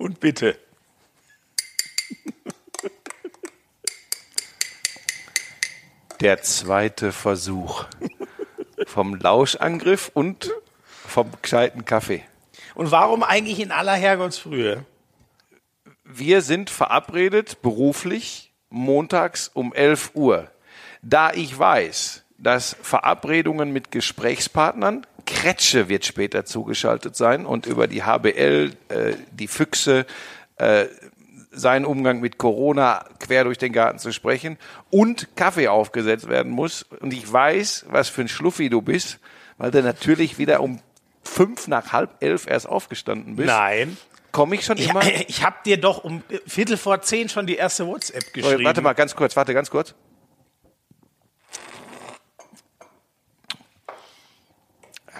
Und bitte. Der zweite Versuch. Vom Lauschangriff und vom gescheiten Kaffee. Und warum eigentlich in aller Herrgottsfrühe? Wir sind verabredet beruflich montags um 11 Uhr. Da ich weiß, dass Verabredungen mit Gesprächspartnern, Kretsche wird später zugeschaltet sein und über die HBL, äh, die Füchse, äh, seinen Umgang mit Corona quer durch den Garten zu sprechen und Kaffee aufgesetzt werden muss. Und ich weiß, was für ein Schluffi du bist, weil du natürlich wieder um fünf nach halb elf erst aufgestanden bist. Nein. Komme ich schon Ich, immer? ich habe dir doch um Viertel vor zehn schon die erste WhatsApp geschrieben. Warte mal, ganz kurz, warte, ganz kurz.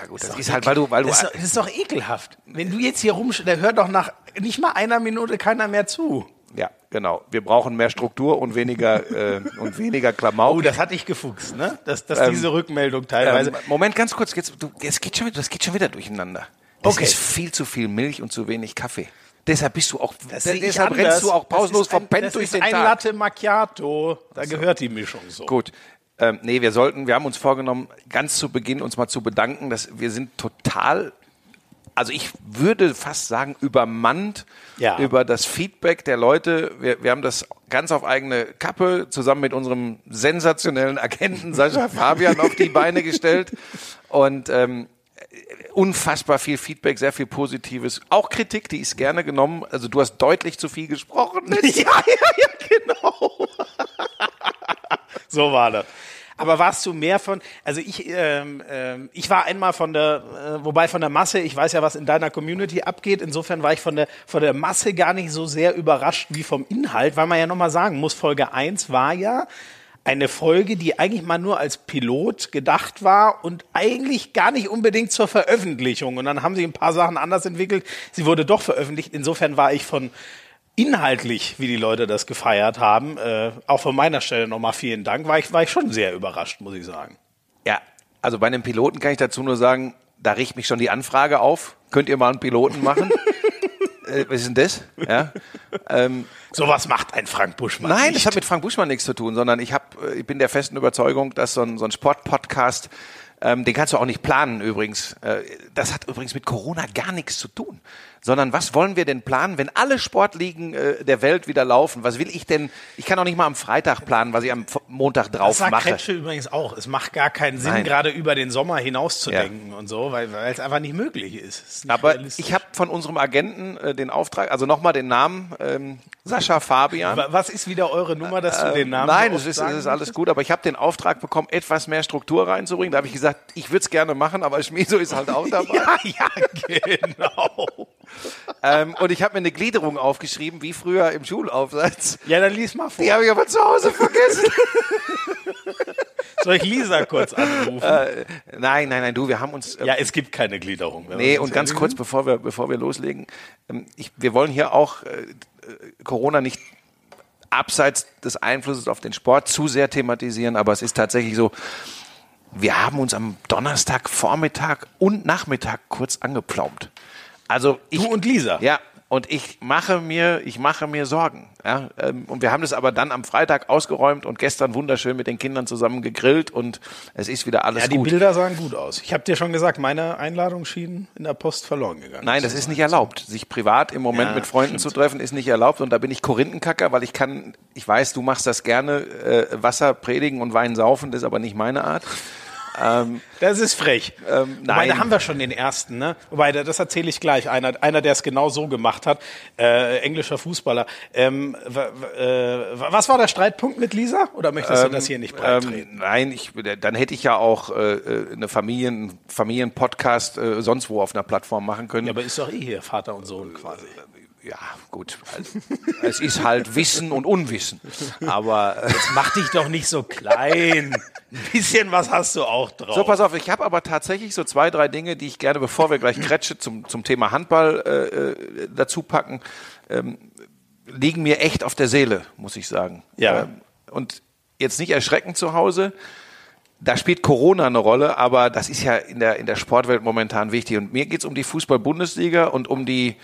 Ja gut, das ist halt, weil du, weil du, Das ist, doch, das ist doch ekelhaft. Wenn du jetzt hier rumsch... Da hört doch nach nicht mal einer Minute keiner mehr zu. ja, genau. Wir brauchen mehr Struktur und weniger äh, und weniger Klamauk. Oh, das hat dich gefuchst, ne? Dass, dass Ähm, diese Rückmeldung teilweise... Ähm, Moment, ganz kurz. Jetzt, du, es geht schon wieder, das geht schon wieder durcheinander. Das Okay. ist viel zu viel Milch und zu wenig Kaffee. Deshalb bist du auch, Das ich deshalb rennst du auch pausenlos Das ist ein- verpennt das durch ist den ein Tag. Latte Macchiato. Da gehört die Mischung so. Gut. Ähm, nee, wir sollten, wir haben uns vorgenommen, ganz zu Beginn uns mal zu bedanken, dass wir sind total, also ich würde fast sagen, übermannt Ja. über das Feedback der Leute. Wir, wir haben das ganz auf eigene Kappe zusammen mit unserem sensationellen Agenten Sascha Fabian auf die Beine gestellt und ähm, unfassbar viel Feedback, sehr viel Positives, auch Kritik, die ist gerne genommen. Also du hast deutlich zu viel gesprochen. Ja, ja, ja, genau. so war das. Aber warst du mehr von, also ich, ähm, ähm, ich war einmal von der, äh, wobei von der Masse, ich weiß ja, was in deiner Community abgeht, insofern war ich von der, von der Masse gar nicht so sehr überrascht wie vom Inhalt, weil man ja nochmal sagen muss, Folge 1 war ja eine Folge, die eigentlich mal nur als Pilot gedacht war und eigentlich gar nicht unbedingt zur Veröffentlichung. Und dann haben sie ein paar Sachen anders entwickelt. Sie wurde doch veröffentlicht. Insofern war ich von inhaltlich, wie die Leute das gefeiert haben, äh, auch von meiner Stelle nochmal vielen Dank, war ich, war ich schon sehr überrascht, muss ich sagen. Ja, also bei einem Piloten kann ich dazu nur sagen, da riecht mich schon die Anfrage auf. Könnt ihr mal einen Piloten machen? äh, was ist denn das? Ja. Ähm, Sowas macht ein Frank Buschmann nein, nicht. das hat mit Frank Buschmann nichts zu tun, sondern ich, hab, äh, ich bin der festen Überzeugung, dass so ein, so ein Sportpodcast, ähm, den kannst du auch nicht planen übrigens. Äh, das hat übrigens mit Corona gar nichts zu tun. Sondern was wollen wir denn planen, wenn alle Sportligen äh, der Welt wieder laufen? Was will ich denn? Ich kann auch nicht mal am Freitag planen, was ich am Montag das drauf sagt mache. Kretsche übrigens auch. Es macht gar keinen Sinn, Nein. gerade über den Sommer hinauszudenken und so, weil, weil es einfach nicht möglich ist. Ist Aber ich habe von unserem Agenten äh, den Auftrag, also nochmal den Namen, ähm, Sascha Fabian. Wa- Was ist wieder eure Nummer, dass du den Namen Nein, so es ist, es ist alles gut, aber ich habe den Auftrag bekommen, etwas mehr Struktur reinzubringen. Da habe ich gesagt, ich würde es gerne machen, aber Schmieso ist halt auch dabei. Ja, ja, genau. Ähm, und ich habe mir eine Gliederung aufgeschrieben, wie früher im Schulaufsatz. Ja, dann lies mal vor. Die habe ich aber zu Hause vergessen. Soll ich Lisa kurz anrufen? nein, nein, nein, du, wir haben uns. ähm, ja, es gibt keine Gliederung. Nee, und ganz kurz, bevor wir, bevor wir loslegen, ähm, ich, wir wollen hier auch äh, äh, Corona nicht abseits des Einflusses auf den Sport zu sehr thematisieren, aber es ist tatsächlich so, wir haben uns am Donnerstag Vormittag und Nachmittag kurz angepflaumt. Also ich, Du und Lisa? Ja, und ich mache mir, ich mache mir Sorgen. Ja, ähm, und wir haben das aber dann am Freitag ausgeräumt und gestern wunderschön mit den Kindern zusammen gegrillt und es ist wieder alles Ja, die gut. Bilder sahen gut aus. Ich habe dir schon gesagt, meine Einladung schien in der Post verloren gegangen. Nein, das ist nicht erlaubt. Sich privat im Moment Ja, mit Freunden zu treffen, ist nicht erlaubt. Und da bin ich Korinthenkacker, weil ich kann, ich weiß, du machst das gerne, äh, Wasser predigen und Wein saufen, das ist aber nicht meine Art. Das ist frech. Ähm, Wobei, nein. da haben wir schon den ersten, ne? Wobei, da- das erzähle ich gleich. Einer, einer der es genau so gemacht hat, äh, englischer Fußballer. Ähm, äh, was war der Streitpunkt mit Lisa? Oder möchtest du das hier nicht breit Ähm, nein, ich, dann hätte ich ja auch äh, äh, eine Familien, Familienpodcast äh, sonst wo auf einer Plattform machen können. Ja, aber ist doch eh hier Vater und Sohn quasi. ja gut. Also, es ist halt Wissen und Unwissen. Aber äh, Jetzt mach dich doch nicht so klein. Ein bisschen was hast du auch drauf. So, pass auf, ich habe aber tatsächlich so zwei, drei Dinge, die ich gerne, bevor wir gleich Kretsche zum, zum Thema Handball äh, äh, dazu packen, ähm, liegen mir echt auf der Seele, muss ich sagen. Ja. Ähm, und jetzt nicht erschreckend zu Hause. Da spielt Corona eine Rolle, aber das ist ja in der, in der Sportwelt momentan wichtig. Und mir geht's um die Fußball-Bundesliga und um die,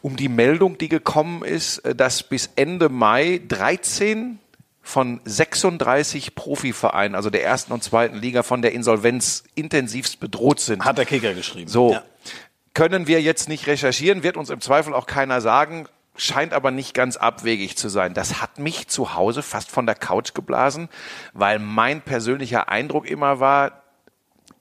um die Meldung, die gekommen ist, äh, dass bis Ende Mai 13 von 36 Profivereinen, also der ersten und zweiten Liga, von der Insolvenz intensivst bedroht sind. Hat der Kicker geschrieben. So. Ja. Können wir jetzt nicht recherchieren, wird uns im Zweifel auch keiner sagen, scheint aber nicht ganz abwegig zu sein. Das hat mich zu Hause fast von der Couch geblasen, weil mein persönlicher Eindruck immer war,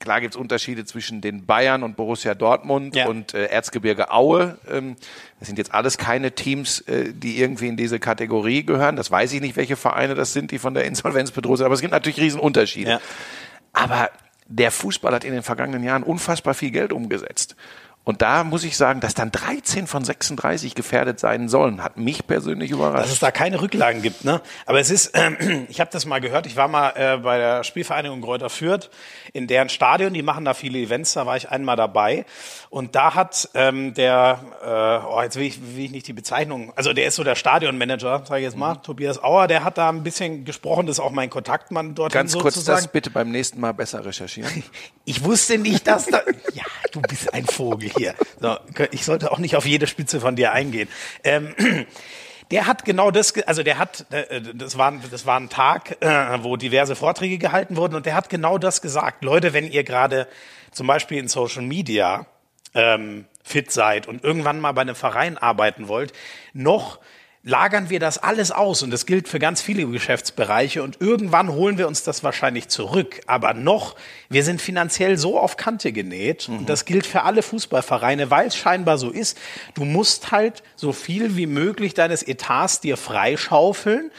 Klar gibt es Unterschiede zwischen den Bayern und Borussia Dortmund ja. und äh, Erzgebirge Aue. Ähm, das sind jetzt alles keine Teams, äh, die irgendwie in diese Kategorie gehören. Das weiß ich nicht, welche Vereine das sind, die von der Insolvenz bedroht sind. Aber es gibt natürlich Riesenunterschiede. Ja. Aber der Fußball hat in den vergangenen Jahren unfassbar viel Geld umgesetzt. Und da muss ich sagen, dass dann 13 von 36 gefährdet sein sollen, hat mich persönlich überrascht. Dass es da keine Rücklagen gibt, ne? Aber es ist, äh, ich habe das mal gehört, ich war mal äh, bei der Spielvereinigung Kräuter Fürth in deren Stadion, die machen da viele Events, da war ich einmal dabei. Und da hat ähm, der, äh, oh, jetzt will ich, will ich nicht die Bezeichnung, also der ist so der Stadionmanager, sage ich jetzt mal, mhm. Tobias Auer, der hat da ein bisschen gesprochen, das ist auch mein Kontaktmann dort. Ganz kurz sozusagen. das bitte beim nächsten Mal besser recherchieren. ich wusste nicht, dass da, ja, du bist ein Vogel hier. So, ich sollte auch nicht auf jede Spitze von dir eingehen. Ähm, der hat genau das, also der hat, äh, das war, das war ein Tag, äh, wo diverse Vorträge gehalten wurden und der hat genau das gesagt. Leute, wenn ihr gerade zum Beispiel in Social Media ähm, fit seid und irgendwann mal bei einem Verein arbeiten wollt, noch lagern wir das alles aus und das gilt für ganz viele Geschäftsbereiche und irgendwann holen wir uns das wahrscheinlich zurück. Aber noch, wir sind finanziell so auf Kante genäht mhm. und das gilt für alle Fußballvereine, weil es scheinbar so ist. Du musst halt so viel wie möglich deines Etats dir freischaufeln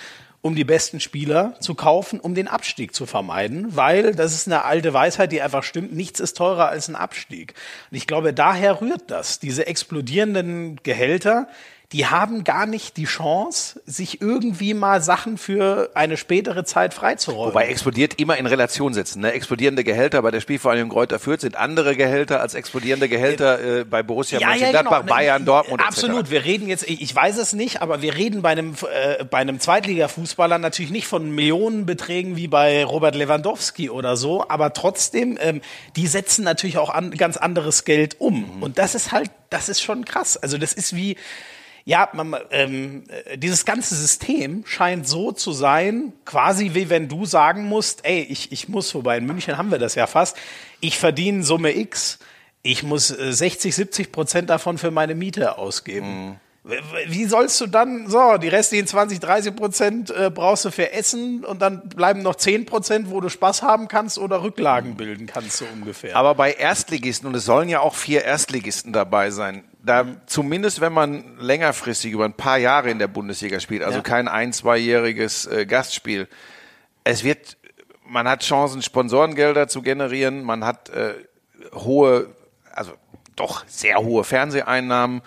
um die besten Spieler zu kaufen, um den Abstieg zu vermeiden, weil das ist eine alte Weisheit, die einfach stimmt, nichts ist teurer als ein Abstieg. Und ich glaube, daher rührt das, diese explodierenden Gehälter, die haben gar nicht die Chance, sich irgendwie mal Sachen für eine spätere Zeit freizuräumen. Wobei explodiert immer in Relation setzen. Ne? Explodierende Gehälter bei der Spielvereinigung Kräuter Fürth sind andere Gehälter als explodierende Gehälter äh, bei Borussia ja, Mönchengladbach, ja, genau. Bayern, Dortmund Absolut. Wir reden jetzt, ich weiß es nicht, aber wir reden bei einem, äh, bei einem Zweitliga-Fußballer natürlich nicht von Millionenbeträgen wie bei Robert Lewandowski oder so, aber trotzdem, ähm, die setzen natürlich auch an, ganz anderes Geld um. Mhm. Und das ist halt, das ist schon krass. Also das ist wie, ja, man, ähm, dieses ganze System scheint so zu sein, quasi wie wenn du sagen musst, ey, ich, ich muss, wobei in München haben wir das ja fast, ich verdiene Summe X, ich muss 60, äh, 70 Prozent davon für meine Miete ausgeben. Mhm. Wie sollst du dann, so, die restlichen 20, 30 Prozent äh, brauchst du für Essen und dann bleiben noch 10 Prozent, wo du Spaß haben kannst oder Rücklagen bilden kannst, so ungefähr. Aber bei Erstligisten, und es sollen ja auch vier Erstligisten dabei sein, da mhm. zumindest wenn man längerfristig über ein paar Jahre in der Bundesliga spielt, also ja. kein ein-, zweijähriges äh, Gastspiel, es wird, man hat Chancen, Sponsorengelder zu generieren, man hat äh, hohe, also doch sehr hohe Fernseheinnahmen,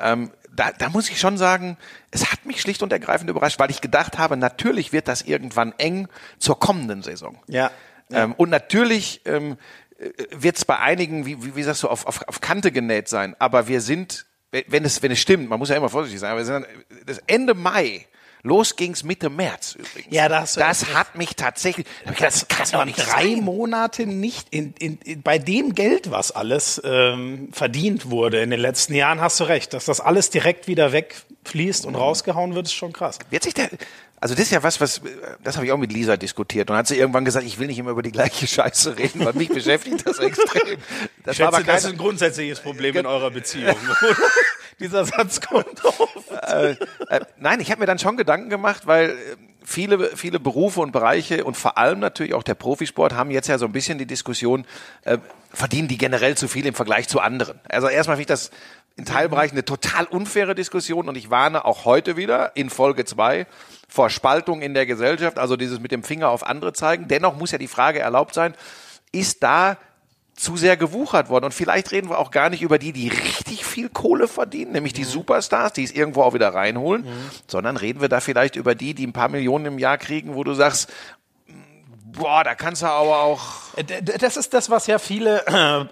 ähm, da, da muss ich schon sagen, es hat mich schlicht und ergreifend überrascht, weil ich gedacht habe, natürlich wird das irgendwann eng zur kommenden Saison. Ja. ja. Ähm, und natürlich ähm, äh, wird es bei einigen, wie, wie, wie sagst du, auf, auf, auf Kante genäht sein. Aber wir sind, wenn es, wenn es stimmt, man muss ja immer vorsichtig sein, aber wir sind das Ende Mai Los ging's Mitte März übrigens. Ja, das, das hat mich tatsächlich. Das, das kann doch nicht drei sein. Monate nicht in, in, in, bei dem Geld, was alles ähm, verdient wurde in den letzten Jahren, hast du recht, dass das alles direkt wieder wegfließt und mhm. rausgehauen wird, ist schon krass. Wird sich der, also das ist ja was, was das habe ich auch mit Lisa diskutiert und hat sie irgendwann gesagt, ich will nicht immer über die gleiche Scheiße reden, weil mich beschäftigt das extrem. Das, Schätze, war aber das ist ein grundsätzliches Problem in eurer Beziehung. Dieser Satz kommt auf. Äh, äh, nein, ich habe mir dann schon Gedanken gemacht, weil äh, viele, viele Berufe und Bereiche und vor allem natürlich auch der Profisport haben jetzt ja so ein bisschen die Diskussion, äh, verdienen die generell zu viel im Vergleich zu anderen. Also erstmal finde ich das in Teilbereichen eine total unfaire Diskussion und ich warne auch heute wieder in Folge zwei vor Spaltung in der Gesellschaft, also dieses mit dem Finger auf andere zeigen. Dennoch muss ja die Frage erlaubt sein, ist da zu sehr gewuchert worden. Und vielleicht reden wir auch gar nicht über die, die richtig viel Kohle verdienen, nämlich die mhm. Superstars, die es irgendwo auch wieder reinholen, mhm. sondern reden wir da vielleicht über die, die ein paar Millionen im Jahr kriegen, wo du sagst, boah, da kannst du aber auch. Äh, das ist das, was ja viele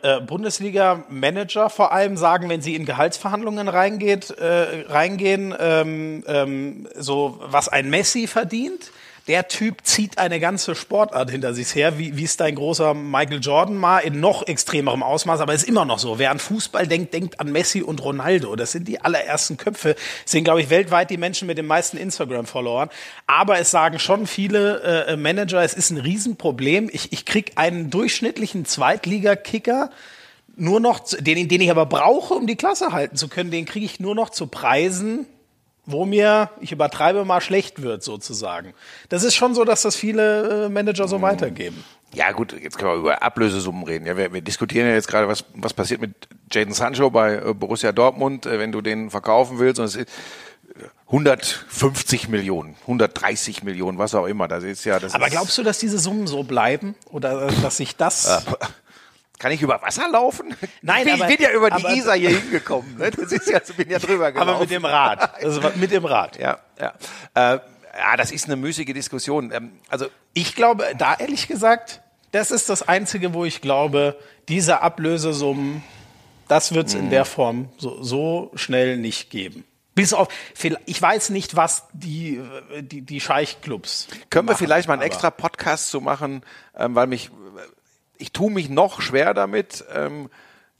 äh, Bundesliga-Manager vor allem sagen, wenn sie in Gehaltsverhandlungen reingeht, äh, reingehen, ähm, ähm, so was ein Messi verdient der Typ zieht eine ganze Sportart hinter sich her, wie, wie es dein großer Michael Jordan mal in noch extremerem Ausmaß, aber ist immer noch so. Wer an Fußball denkt, denkt an Messi und Ronaldo. Das sind die allerersten Köpfe. Das sind, glaube ich, weltweit die Menschen mit den meisten Instagram-Followern. Aber es sagen schon viele äh, Manager, es ist ein Riesenproblem. Ich, ich krieg einen durchschnittlichen Zweitligakicker nur noch, den, den ich aber brauche, um die Klasse halten zu können, den kriege ich nur noch zu Preisen, wo mir, ich übertreibe mal, schlecht wird sozusagen. Das ist schon so, dass das viele äh, Manager so weitergeben. Ja gut, jetzt können wir über Ablösesummen reden. Ja, wir, wir diskutieren ja jetzt gerade, was, was passiert mit Jaden Sancho bei äh, Borussia Dortmund, äh, wenn du den verkaufen willst. Und es ist 150 Millionen, 130 Millionen, was auch immer. Das ist ja, das Aber glaubst du, dass diese Summen so bleiben oder dass sich das? Kann ich über Wasser laufen? Nein, ich aber- bin ja über die aber- Isar hier hingekommen. Ne? Das ist ja, ich bin ja drüber gelaufen. aber mit dem Rad. Also mit dem Rad. Ja, ja. Äh, ja, das ist eine müßige Diskussion. Ähm, also Ich glaube, da ehrlich gesagt, das ist das Einzige, wo ich glaube, diese Ablösesummen, das wird es in der Form so, so schnell nicht geben. Bis auf, ich weiß nicht, was die, die, die Scheichclubs. Können wir machen, vielleicht mal einen extra Podcast zu machen, ähm, weil mich, ich tue mich noch schwer damit, ähm,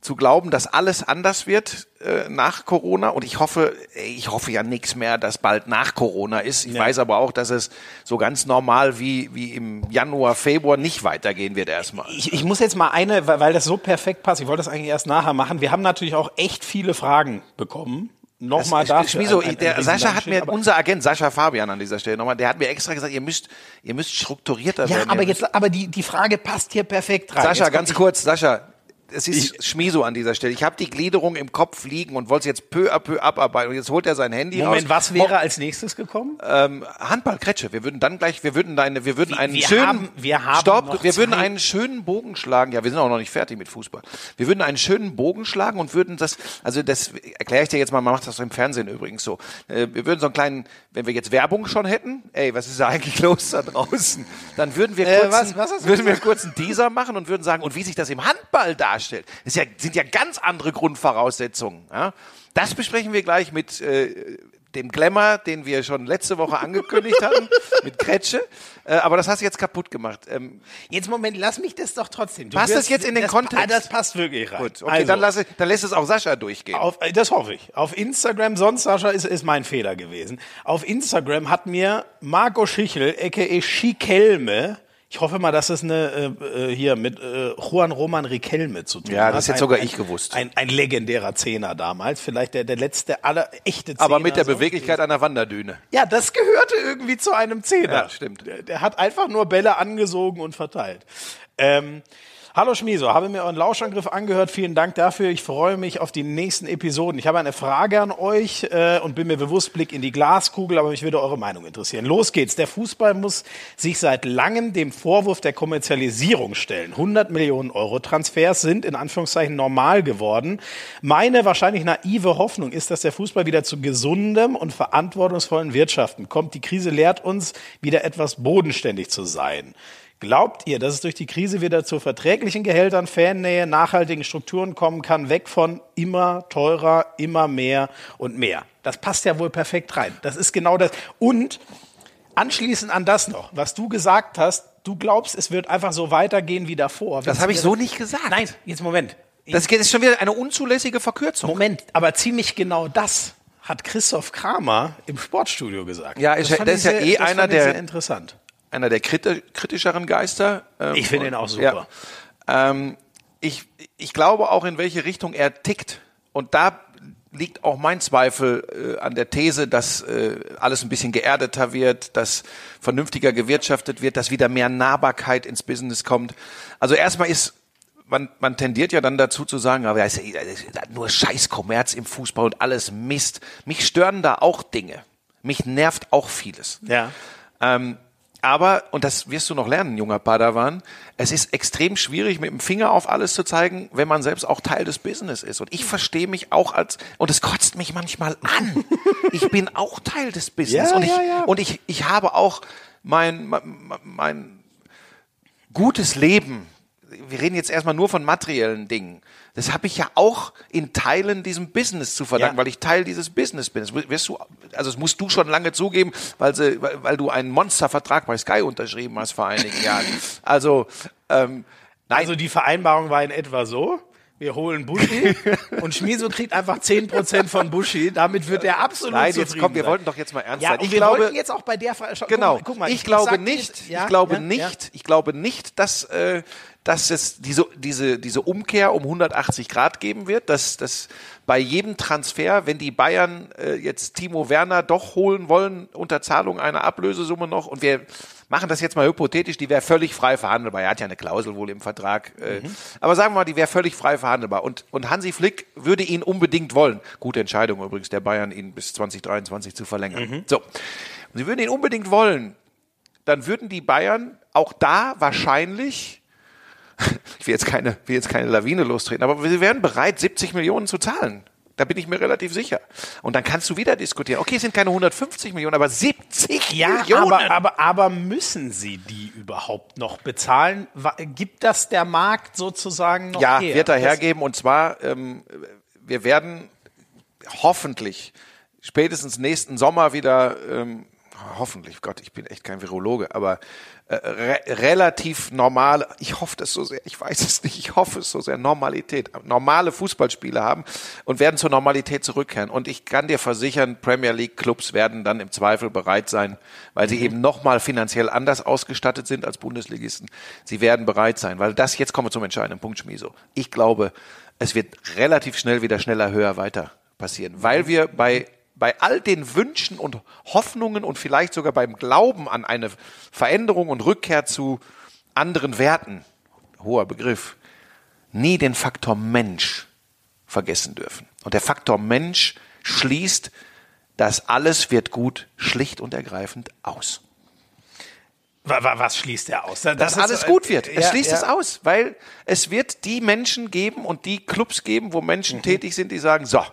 zu glauben, dass alles anders wird äh, nach Corona. Und ich hoffe, ey, ich hoffe ja nichts mehr, dass bald nach Corona ist. Ich Ja. weiß aber auch, dass es so ganz normal wie, wie im Januar, Februar nicht weitergehen wird erstmal. Ich, ich muss jetzt mal eine, weil, weil das so perfekt passt, ich wollte das eigentlich erst nachher machen. Wir haben natürlich auch echt viele Fragen bekommen. Nochmal dafür. Schmiso, ein- ein- ein der Sascha hat mir, aber- unser Agent Sascha Fabian an dieser Stelle nochmal, der hat mir extra gesagt, ihr müsst, ihr müsst strukturierter Ja, werden. aber Ihr müsst- jetzt, aber die, die Frage passt hier perfekt rein. Sascha, Jetzt ganz kurz, Sascha. Es ist Schmiso an dieser Stelle. Ich habe die Gliederung im Kopf liegen und wollte es jetzt peu à peu abarbeiten. Und jetzt holt er sein Handy Moment, raus. was wäre als nächstes gekommen? Ähm, Handballkretsche. Wir würden dann gleich, wir würden eine, wir würden einen wir schönen, haben- wir haben stopp, wir würden Zeit. einen schönen Bogen schlagen. Ja, wir sind auch noch nicht fertig mit Fußball. Wir würden einen schönen Bogen schlagen und würden das, also das erkläre ich dir jetzt mal, man macht das im Fernsehen übrigens so. Äh, wir würden so einen kleinen, wenn wir jetzt Werbung schon hätten, ey, was ist da eigentlich los da draußen? Dann würden wir Äh, kurz, was- was du würden wir kurz einen Teaser machen und würden sagen, und wie sich das im Handball darstellt. Das ja, sind ja ganz andere Grundvoraussetzungen. Ja? Das besprechen wir gleich mit äh, dem Glamour, den wir schon letzte Woche angekündigt hatten, mit Kretsche. Äh, aber das hast du jetzt kaputt gemacht. Ähm, Jetzt Moment, lass mich das doch trotzdem. Du Passt wirst- das jetzt in den das, Kontext? Ah, das passt wirklich rein. gut, okay, also, dann, lasse, dann lässt es auch Sascha durchgehen. auf, äh, das hoffe ich. Auf Instagram, sonst Sascha, ist, ist mein Fehler gewesen. Auf Instagram hat mir Marco Schichel, a.k.a. Schikelme, ich hoffe mal, dass es eine äh, äh, hier mit äh, Juan Roman Riquelme zu tun Ja, hat. das hätte Ein- sogar ein, ich gewusst. Ein, ein legendärer Zehner damals, vielleicht der, der letzte aller echte Zehner. aber mit der so. Beweglichkeit einer Wanderdüne. Ja, das gehörte irgendwie zu einem Zehner. Ja, stimmt. Der, der hat einfach nur Bälle angesogen und verteilt. Ähm, Hallo Schmieso, habe mir euren Lauschangriff angehört. Vielen Dank dafür. Ich freue mich auf die nächsten Episoden. Ich habe eine Frage an euch äh, und bin mir bewusst, Blick in die Glaskugel, aber mich würde eure Meinung interessieren. Los geht's. Der Fußball muss sich seit langem dem Vorwurf der Kommerzialisierung stellen. 100 Millionen Euro Transfers sind in Anführungszeichen normal geworden. Meine wahrscheinlich naive Hoffnung ist, dass der Fußball wieder zu gesundem und verantwortungsvollen Wirtschaften kommt. Die Krise lehrt uns, wieder etwas bodenständig zu sein. Glaubt ihr, dass es durch die Krise wieder zu verträglichen Gehältern, Fannähe, nachhaltigen Strukturen kommen kann, weg von immer teurer, immer mehr und mehr? Das passt ja wohl perfekt rein. Das ist genau das. Und anschließend an das noch, was du gesagt hast, du glaubst, es wird einfach so weitergehen wie davor. Das habe ich so nicht gesagt. Nein, jetzt Moment. Das ist schon wieder eine unzulässige Verkürzung. Moment, aber ziemlich genau das hat Christoph Kramer im Sportstudio gesagt. Ja, der ich ist ja eh das einer der- sehr interessant. Einer der kriti kritischeren Geister. Ähm, Ich finde ihn auch super. Ja. Ähm, ich, ich glaube auch, in welche Richtung er tickt. Und da liegt auch mein Zweifel äh, an der These, dass äh, alles ein bisschen geerdeter wird, dass vernünftiger gewirtschaftet wird, dass wieder mehr Nahbarkeit ins Business kommt. Also erstmal ist man, man tendiert ja dann dazu zu sagen, aber das ist nur scheiß Kommerz im Fußball und alles Mist. Mich stören da auch Dinge. Mich nervt auch vieles. Ja. Ähm, aber, und das wirst du noch lernen, junger Padawan, es ist extrem schwierig, mit dem Finger auf alles zu zeigen, wenn man selbst auch Teil des Business ist. Und ich verstehe mich auch als, und es kotzt mich manchmal an. Ich bin auch Teil des Business. Ja, und ich, ja, ja. und ich, ich habe auch mein, mein, mein gutes Leben wir reden jetzt erstmal nur von materiellen Dingen. Das habe ich ja auch in Teilen diesem Business zu verdanken, Ja. weil ich Teil dieses Business bin. Das wirst du, also das musst du schon lange zugeben, weil, sie, weil, weil du einen Monstervertrag bei Sky unterschrieben hast vor einigen Jahren. Also, ähm, nein, Also die Vereinbarung war in etwa so. Wir holen Buschi und Schmieso kriegt einfach 10% von Buschi. Damit wird er absolut nein, jetzt komm, wir sein. wollten doch jetzt mal ernst Ja, sein. Ich wir glaube, wollten jetzt auch bei der Frage. Genau. Guck mal, guck mal, ich, glaube nicht, dir- ja, ich glaube ja, nicht, ja. ich glaube nicht, dass, äh, dass es diese, diese, diese Umkehr um 180 Grad geben wird, dass, dass bei jedem Transfer, wenn die Bayern äh, jetzt Timo Werner doch holen wollen, unter Zahlung einer Ablösesumme noch, und wir machen das jetzt mal hypothetisch, die wäre völlig frei verhandelbar. Er hat ja eine Klausel wohl im Vertrag. Äh, Aber sagen wir mal, die wäre völlig frei verhandelbar. Und, und Hansi Flick würde ihn unbedingt wollen. Gute Entscheidung übrigens der Bayern, ihn bis 2023 zu verlängern. So. Und sie würden ihn unbedingt wollen dann würden die Bayern auch da wahrscheinlich, ich will jetzt keine, will jetzt keine Lawine lostreten, aber sie wären bereit, 70 Millionen zu zahlen. Da bin ich mir relativ sicher. Und dann kannst du wieder diskutieren. Okay, es sind keine 150 Millionen, aber 70 Ja, Millionen. aber, aber, aber müssen sie die überhaupt noch bezahlen? Gibt das der Markt sozusagen noch ja, her? wird er hergeben. Und zwar, ähm, wir werden hoffentlich spätestens nächsten Sommer wieder, ähm, hoffentlich, Gott, ich bin echt kein Virologe, aber äh, re relativ normal, ich hoffe das so sehr, ich weiß es nicht, ich hoffe es so sehr, Normalität, normale Fußballspiele haben und werden zur Normalität zurückkehren. Und ich kann dir versichern, Premier League Clubs werden dann im Zweifel bereit sein, weil sie eben nochmal finanziell anders ausgestattet sind als Bundesligisten. Sie werden bereit sein, weil das, jetzt kommen wir zum entscheidenden Punkt, Schmieso. Ich glaube, es wird relativ schnell wieder schneller, höher, weiter passieren, weil wir bei bei all den Wünschen und Hoffnungen und vielleicht sogar beim Glauben an eine Veränderung und Rückkehr zu anderen Werten, hoher Begriff, nie den Faktor Mensch vergessen dürfen. Und der Faktor Mensch schließt, dass alles wird gut schlicht und ergreifend aus. Wa- wa- Was schließt er aus? Das Dass alles so- gut wird. Es Ja, schließt ja. es aus, weil es wird die Menschen geben und die Clubs geben, wo Mhm. Menschen tätig sind, die sagen, so,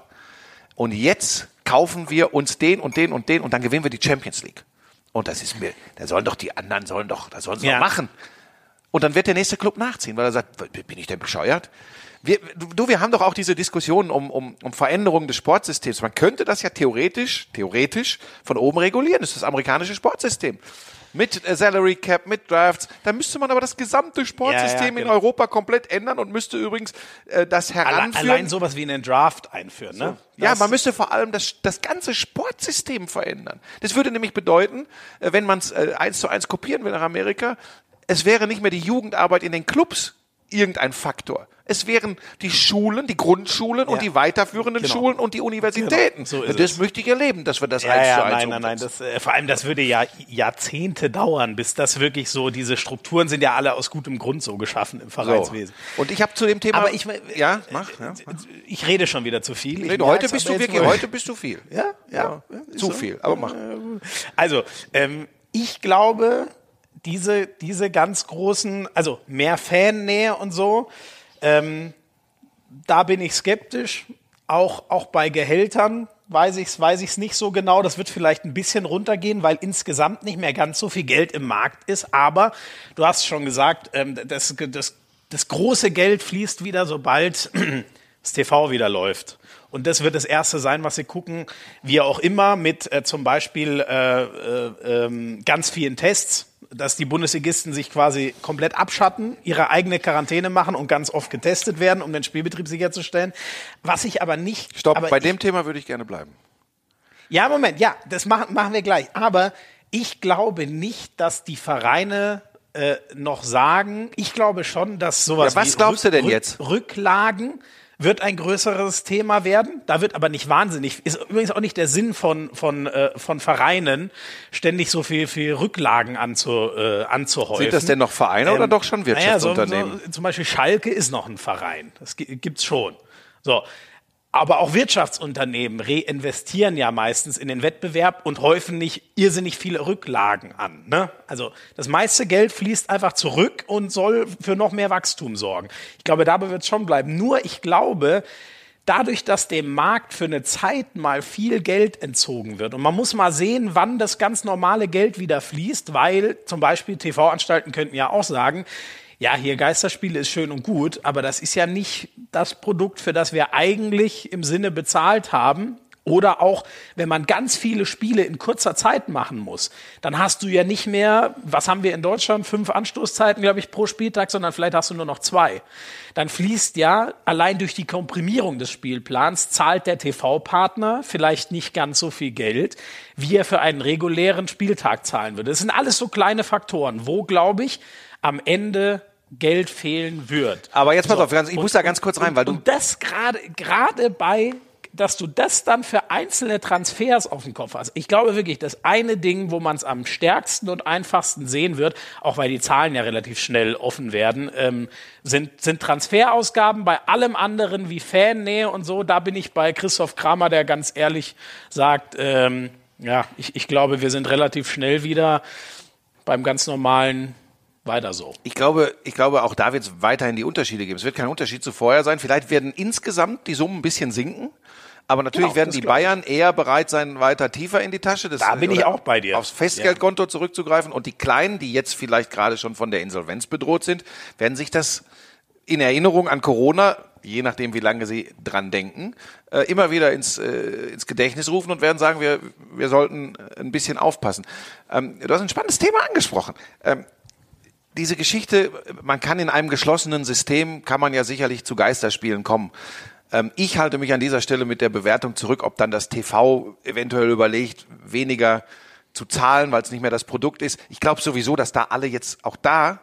und jetzt kaufen wir uns den und den und den und dann gewinnen wir die Champions League. Und das ist mir, da sollen doch die anderen, sollen doch, das sollen sie Ja. doch machen. Und dann wird der nächste Club nachziehen, weil er sagt, bin ich denn bescheuert? Wir, du, wir haben doch auch diese Diskussionen um, um, um Veränderungen des Sportsystems. Man könnte das ja theoretisch, theoretisch von oben regulieren. Das ist das amerikanische Sportsystem. Mit äh, Salary Cap, mit Drafts. Da müsste man aber das gesamte Sportsystem in genau. Europa komplett ändern und müsste übrigens äh, das heranführen. allein sowas wie einen Draft einführen, ne? Ja, Das- man müsste vor allem das, das ganze Sportsystem verändern. Das würde nämlich bedeuten, äh, wenn man es äh, eins zu eins kopieren will nach Amerika, es wäre nicht mehr die Jugendarbeit in den Clubs irgendein Faktor. Es wären die Schulen, die Grundschulen und Ja. die weiterführenden Genau. Schulen und die Universitäten. Genau, so ist das es. möchte ich erleben, dass wir das Ja, eins ja, zu eins nein, nein, nein. Das, äh, vor allem, das würde ja Jahrzehnte dauern, bis das wirklich so, diese Strukturen sind ja alle aus gutem Grund so geschaffen im so. Vereinswesen. Und ich habe zu dem Thema. Aber ich, ja, mach. Ja, mach. ich rede schon wieder zu viel. Nee, heute bist du wirklich, heute bist du viel. Ja, ja. ist Zu so. viel, aber mach. Also, ähm, ich glaube, diese, diese ganz großen, also mehr Fannähe und so, ähm, da bin ich skeptisch. Auch, auch bei Gehältern weiß ich es weiß ich's nicht so genau. Das wird vielleicht ein bisschen runtergehen, weil insgesamt nicht mehr ganz so viel Geld im Markt ist. Aber du hast schon gesagt, ähm, das, das, das große Geld fließt wieder, sobald das TV wieder läuft. Und das wird das Erste sein, was sie gucken, wie auch immer, mit äh, zum Beispiel äh, äh, ähm, ganz vielen Tests, dass die Bundesligisten sich quasi komplett abschatten, ihre eigene Quarantäne machen und ganz oft getestet werden, um den Spielbetrieb sicherzustellen. Was ich aber nicht. Stopp, aber bei ich, dem Thema würde ich gerne bleiben. Ja, Moment, ja, das machen, machen wir gleich. Aber ich glaube nicht, dass die Vereine äh, noch sagen, ich glaube schon, dass sowas Ja, was glaubst du denn jetzt? Rücklagen wird ein größeres Thema werden. Da wird aber nicht wahnsinnig, ist übrigens auch nicht der Sinn von, von, äh, von Vereinen, ständig so viel, viel Rücklagen anzu, äh, anzuhäufen. Sind das denn noch Vereine oder doch schon naja, so- Wirtschaftsunternehmen? So, zum Beispiel Schalke ist noch ein Verein. Das gi- gibt's schon. So. Aber auch Wirtschaftsunternehmen reinvestieren ja meistens in den Wettbewerb und häufen nicht irrsinnig viele Rücklagen an. Ne? Also das meiste Geld fließt einfach zurück und soll für noch mehr Wachstum sorgen. Ich glaube, dabei wird es schon bleiben. Nur ich glaube, dadurch, dass dem Markt für eine Zeit mal viel Geld entzogen wird und man muss mal sehen, wann das ganz normale Geld wieder fließt, weil zum Beispiel TV-Anstalten könnten ja auch sagen, ja, hier Geisterspiele ist schön und gut, aber das ist ja nicht das Produkt, für das wir eigentlich im Sinne bezahlt haben. Oder auch, wenn man ganz viele Spiele in kurzer Zeit machen muss, dann hast du ja nicht mehr, was haben wir in Deutschland, fünf Anstoßzeiten, glaube ich, pro Spieltag, sondern vielleicht hast du nur noch zwei. Dann fließt ja allein durch die Komprimierung des Spielplans, zahlt der TV-Partner vielleicht nicht ganz so viel Geld, wie er für einen regulären Spieltag zahlen würde. Das sind alles so kleine Faktoren, wo, glaube ich, am Ende Geld fehlen wird. Aber jetzt pass So. auf, ich muss da ganz kurz rein, weil du Und das gerade, gerade bei, dass du das dann für einzelne Transfers auf dem Kopf hast. Ich glaube wirklich, das eine Ding, wo man es am stärksten und einfachsten sehen wird, auch weil die Zahlen ja relativ schnell offen werden, ähm, sind, sind Transferausgaben. Bei allem anderen wie Fannähe und so, da bin ich bei Christoph Kramer, der ganz ehrlich sagt, ähm, ja, ich, ich glaube, wir sind relativ schnell wieder beim ganz normalen weiter so. Ich glaube, ich glaube, auch da wird es weiterhin die Unterschiede geben. Es wird kein Unterschied zu vorher sein. Vielleicht werden insgesamt die Summen ein bisschen sinken. Aber natürlich Genau, werden die. Bayern eher bereit sein, weiter tiefer in die Tasche. Das, Da bin ich auch bei dir. Aufs Festgeldkonto zurückzugreifen. Und die Kleinen, die jetzt vielleicht gerade schon von der Insolvenz bedroht sind, werden sich das in Erinnerung an Corona, je nachdem wie lange sie dran denken, äh, immer wieder ins, äh, ins Gedächtnis rufen und werden sagen, wir, wir sollten ein bisschen aufpassen. Ähm, du hast ein spannendes Thema angesprochen. Ähm, diese Geschichte, man kann in einem geschlossenen System, kann man ja sicherlich zu Geisterspielen kommen. Ähm, ich halte mich an dieser Stelle mit der Bewertung zurück, ob dann das TV eventuell überlegt, weniger zu zahlen, weil es nicht mehr das Produkt ist. Ich glaube sowieso, dass da alle jetzt auch da,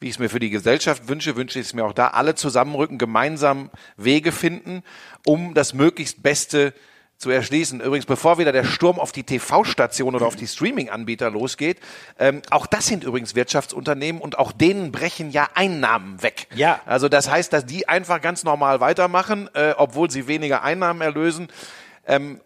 wie ich es mir für die Gesellschaft wünsche, wünsche ich es mir auch da, alle zusammenrücken, gemeinsam Wege finden, um das möglichst Beste zu erschließen. Übrigens, bevor wieder der Sturm auf die TV-Station oder auf die Streaming-Anbieter losgeht, ähm, auch das sind übrigens Wirtschaftsunternehmen und auch denen brechen ja Einnahmen weg. Ja. Also das heißt, dass die einfach ganz normal weitermachen, äh, obwohl sie weniger Einnahmen erlösen, ähm,